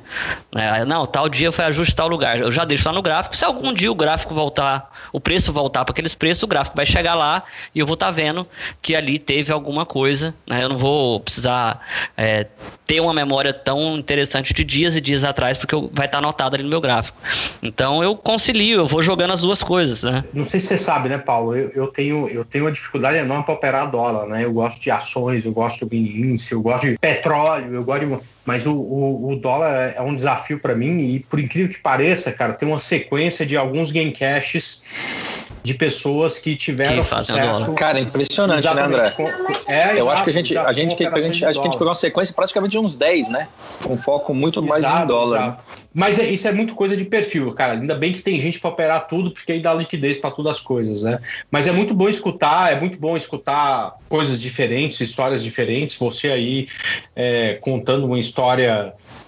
É, não, tal dia foi ajuste tal lugar. Eu já deixo lá no gráfico. Se algum dia o gráfico voltar, o preço voltar para aqueles preços, o gráfico vai chegar lá e eu vou estar tá vendo que ali teve alguma coisa. Né? Eu não vou precisar é, ter uma memória tão interessante de dias e dias atrás, porque vai estar tá anotado ali no meu gráfico. Então eu concilio, eu vou jogando as duas coisas. Né? Não sei se você sabe, né, Paulo? Eu, eu tenho, eu tenho uma dificuldade enorme para operar dólar. Né? Eu gosto de ações, eu gosto de índice, eu gosto de petróleo, eu gosto de. Mas o, o, o dólar é um desafio para mim e, por incrível que pareça, cara, tem uma sequência de alguns game caches de pessoas que tiveram que sucesso. Cara, impressionante, né, André? Com, é, eu acho que a gente, a gente, a gente, acho que a gente pegou uma sequência praticamente de uns 10, né? Com foco muito exato, mais em dólar. Né? Mas é, isso é muito coisa de perfil, cara. Ainda bem que tem gente para operar tudo, porque aí dá liquidez para todas as coisas, né? Mas é muito bom escutar, é muito bom escutar coisas diferentes, histórias diferentes. Você aí é, contando uma história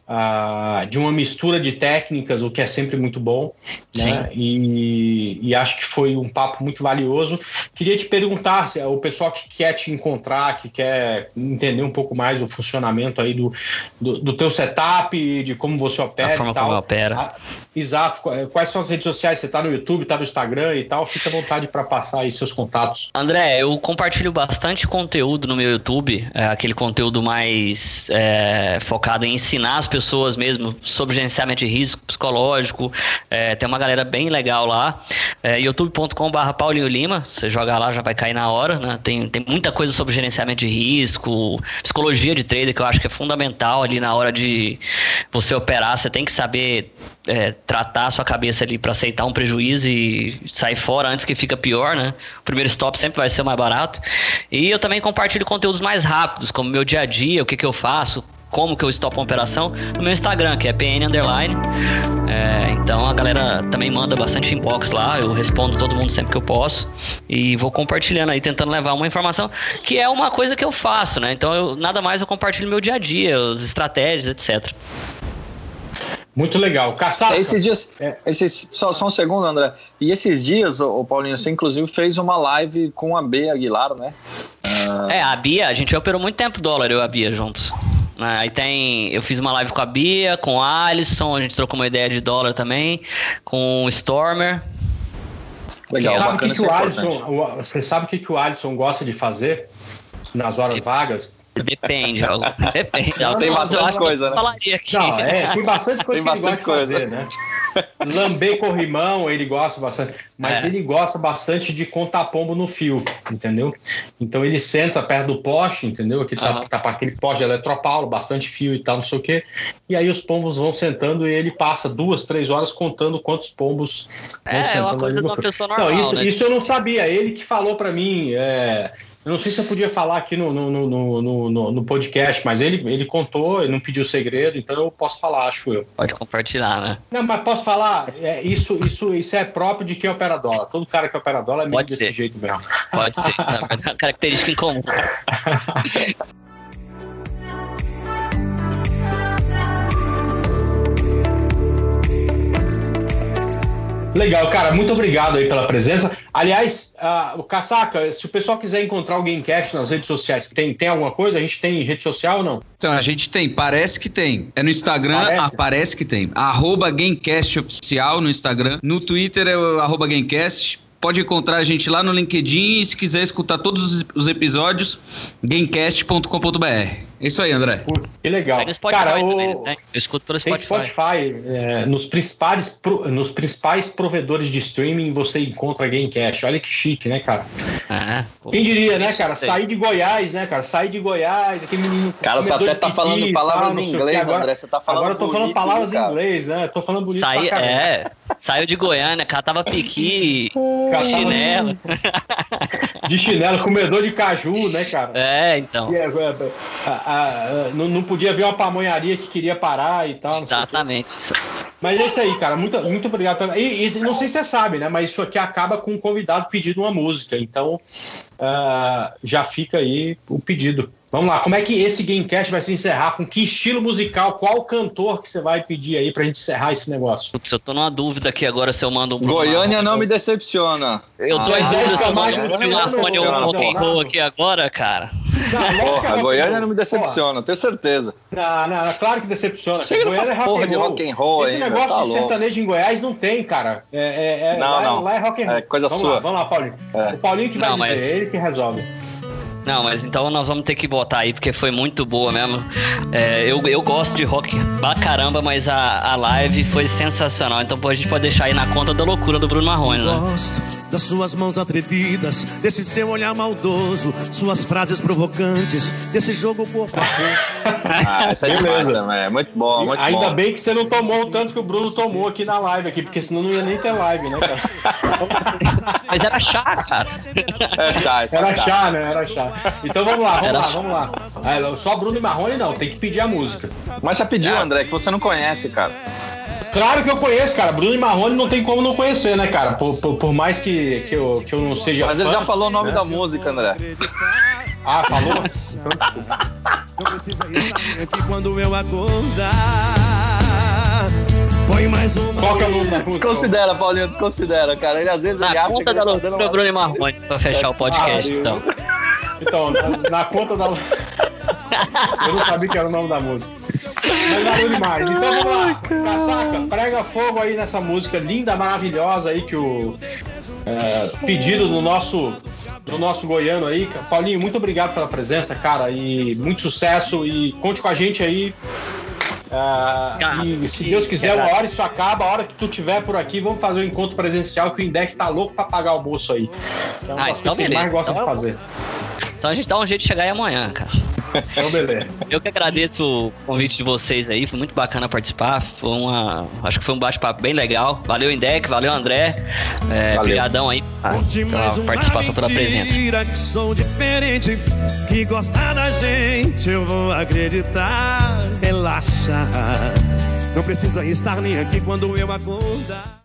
uh, de uma mistura de técnicas, o que é sempre muito bom. Né? E, e, acho que foi um papo muito valioso. Queria te perguntar, se, o pessoal que quer te encontrar, que quer entender um pouco mais do funcionamento aí do, do, do teu setup, de como você opera. A forma e tal. como opera. Exato. Quais são as redes sociais? Você está no YouTube, está no Instagram e tal? Fica à vontade para passar aí seus contatos. André, eu compartilho bastante conteúdo no meu YouTube, é aquele conteúdo mais é, focado em ensinar as pessoas pessoas mesmo sobre gerenciamento de risco psicológico. É, tem uma galera bem legal lá. É, youtube.com.br Paulinho Lima. Você joga lá, já vai cair na hora. Né? Tem, tem muita coisa sobre gerenciamento de risco, psicologia de trader, que eu acho que é fundamental ali na hora de você operar. Você tem que saber é, tratar a sua cabeça ali para aceitar um prejuízo e sair fora antes que fica pior, né? O primeiro stop sempre vai ser mais barato. E eu também compartilho conteúdos mais rápidos, como meu dia a dia, o que, que eu faço, como que eu stop uma operação no meu Instagram, que é PN Underline. É, então a galera também manda bastante inbox lá, eu respondo todo mundo sempre que eu posso e vou compartilhando aí, tentando levar uma informação que é uma coisa que eu faço, né? Então eu, nada mais eu compartilho meu dia a dia, as estratégias, etc. Muito legal. Caçada. Esses dias, é. esses, só, só um segundo, André. E esses dias, o Paulinho, você inclusive fez uma live com a Bia Aguilar, né? Uh... É, a Bia, a gente operou muito tempo dólar, eu e a Bia juntos. Né? Aí tem. Eu fiz uma live com a Bia, com o Alisson, a gente trocou uma ideia de dólar também, com o Stormer. Legal, você sabe o que, que o é Alisson, você sabe o que, que o Alisson gosta de fazer nas horas vagas? Depende, depende. Não, tem bastante coisa, né? Não, é, tem bastante coisa tem que ele gosta coisa. de fazer, né? Lamber corrimão, ele gosta bastante. Mas é. ele gosta bastante de contar pombo no fio, entendeu? Então ele senta perto do poste, entendeu? Aqui tá, uhum. tá para aquele poste de eletropaulo, bastante fio e tal, não sei o quê. E aí os pombos vão sentando e ele passa duas, três horas contando quantos pombos vão é, sentando. É uma coisa de uma pessoa normal. Não, isso, né? isso eu não sabia. Ele que falou para mim. É, eu não sei se eu podia falar aqui no, no, no, no, no podcast, mas ele, ele contou, ele não pediu segredo, então eu posso falar, acho eu. Pode compartilhar, né? Não, mas posso falar, é, isso, isso, isso é próprio de quem opera dólar. Todo cara que opera dólar é meio Pode desse ser. jeito mesmo. Pode ser, é uma [LAUGHS] característica em [LAUGHS] Legal, cara, muito obrigado aí pela presença. Aliás, uh, o Casaca, se o pessoal quiser encontrar o Gamecast nas redes sociais, tem, tem alguma coisa? A gente tem rede social ou não? Então, a gente tem, parece que tem. É no Instagram, parece, ah, parece que tem. Arroba Gamecast Oficial no Instagram. No Twitter é o arroba Gamecast pode encontrar a gente lá no LinkedIn e se quiser escutar todos os episódios, gamecast.com.br. É isso aí, André. que legal. Cara, o... também, né? Eu escuto pelo Spotify. Spotify é, nos, principais pro... nos principais provedores de streaming você encontra Gamecast. Olha que chique, né, cara? Ah, pô, Quem diria, né, cara? Sair de Goiás, né, cara? Sair de Goiás, aquele menino. Cara, você até tá falando palavras em inglês, agora, André. Você tá falando Agora eu tô falando palavras em inglês, né? Tô falando bonito Saí, pra É, saiu de Goiânia, cara, tava piqui, chinelo. De chinelo, comedor de caju, né, cara? É, então. É, é, é, não, não podia ver uma pamonharia que queria parar e tal. Exatamente. Mas é isso aí, cara. Muito, muito obrigado. E, e, não sei se você sabe, né? Mas isso aqui acaba com um convidado pedindo uma música. Então, uh, já fica aí o pedido. Vamos lá, como é que esse Gamecast vai se encerrar? Com que estilo musical? Qual cantor que você vai pedir aí pra gente encerrar esse negócio? Putz, eu tô numa dúvida aqui agora se eu mando um. Goiânia não me decepciona. Eu tô ah, em dúvida se eu mando um rock and roll aqui agora, cara. Não, porra, a Goiânia não me decepciona, tenho certeza. Não, não, claro que decepciona. Chega Goiânia é porra de rock and roll Esse negócio tá de louco. sertanejo em Goiás não tem, cara. É, é, é não, lá, não. lá é rock and roll. É coisa vamos sua. Lá, vamos lá, Paulinho. É. O Paulinho que vai não, dizer, mas... ele que resolve. Não, mas então nós vamos ter que botar aí, porque foi muito boa mesmo. É, eu, eu gosto de rock pra caramba, mas a, a live foi sensacional. Então a gente pode deixar aí na conta da loucura do Bruno Marrone, né? Gosto das suas mãos atrevidas, desse seu olhar maldoso, suas frases provocantes, desse jogo corpo a corpo. ah, essa é demais, é muito bom, muito Ainda bom. bem que você não tomou o tanto que o Bruno tomou aqui na live aqui, porque senão não ia nem ter live, né, cara? [LAUGHS] Mas era chá, cara. Era chá, era chá, chá, né? Era chá. Então vamos lá, vamos era lá, chá. vamos lá. É, só Bruno e Marrone não, tem que pedir a música. Mas já pediu, é. André, que você não conhece, cara. Claro que eu conheço, cara. Bruno e Marrone não tem como não conhecer, né, cara? Por, por, por mais que, que, eu, que eu não seja. Mas fã, ele já falou o nome né? da música, André. [LAUGHS] Ah, falou? Não precisa quando eu acordar. Põe mais uma. Qual que é o nome da música? Desconsidera, Paulinho, desconsidera, cara. Ele às vezes na ele acha conta da tá loucura, Bruno e Marrone, pra fechar o podcast, ah, então. Então, na, na conta da. [LAUGHS] Eu não sabia que era o nome da música. Mas valeu demais. Então vamos lá. Casaca, prega fogo aí nessa música linda, maravilhosa aí que o é, pedido do nosso do nosso goiano aí. Paulinho, muito obrigado pela presença, cara, e muito sucesso e conte com a gente aí. Uh, e se Deus quiser, uma hora isso acaba, a hora que tu tiver por aqui, vamos fazer um encontro presencial que o Indec tá louco pra pagar o bolso aí. é uma ah, das então coisas beleza. que ele mais gosta então, de fazer. Então a gente dá um jeito de chegar aí amanhã, cara. Então, beleza. Eu que agradeço o convite de vocês aí, foi muito bacana participar. Foi uma. Acho que foi um bate-papo bem legal. Valeu, Indec, valeu, André. É, obrigadão aí pela participação, pela presença. Que sou diferente, que gostar da gente, eu vou acreditar. Relaxa. Não precisa estar nem aqui quando eu acordar.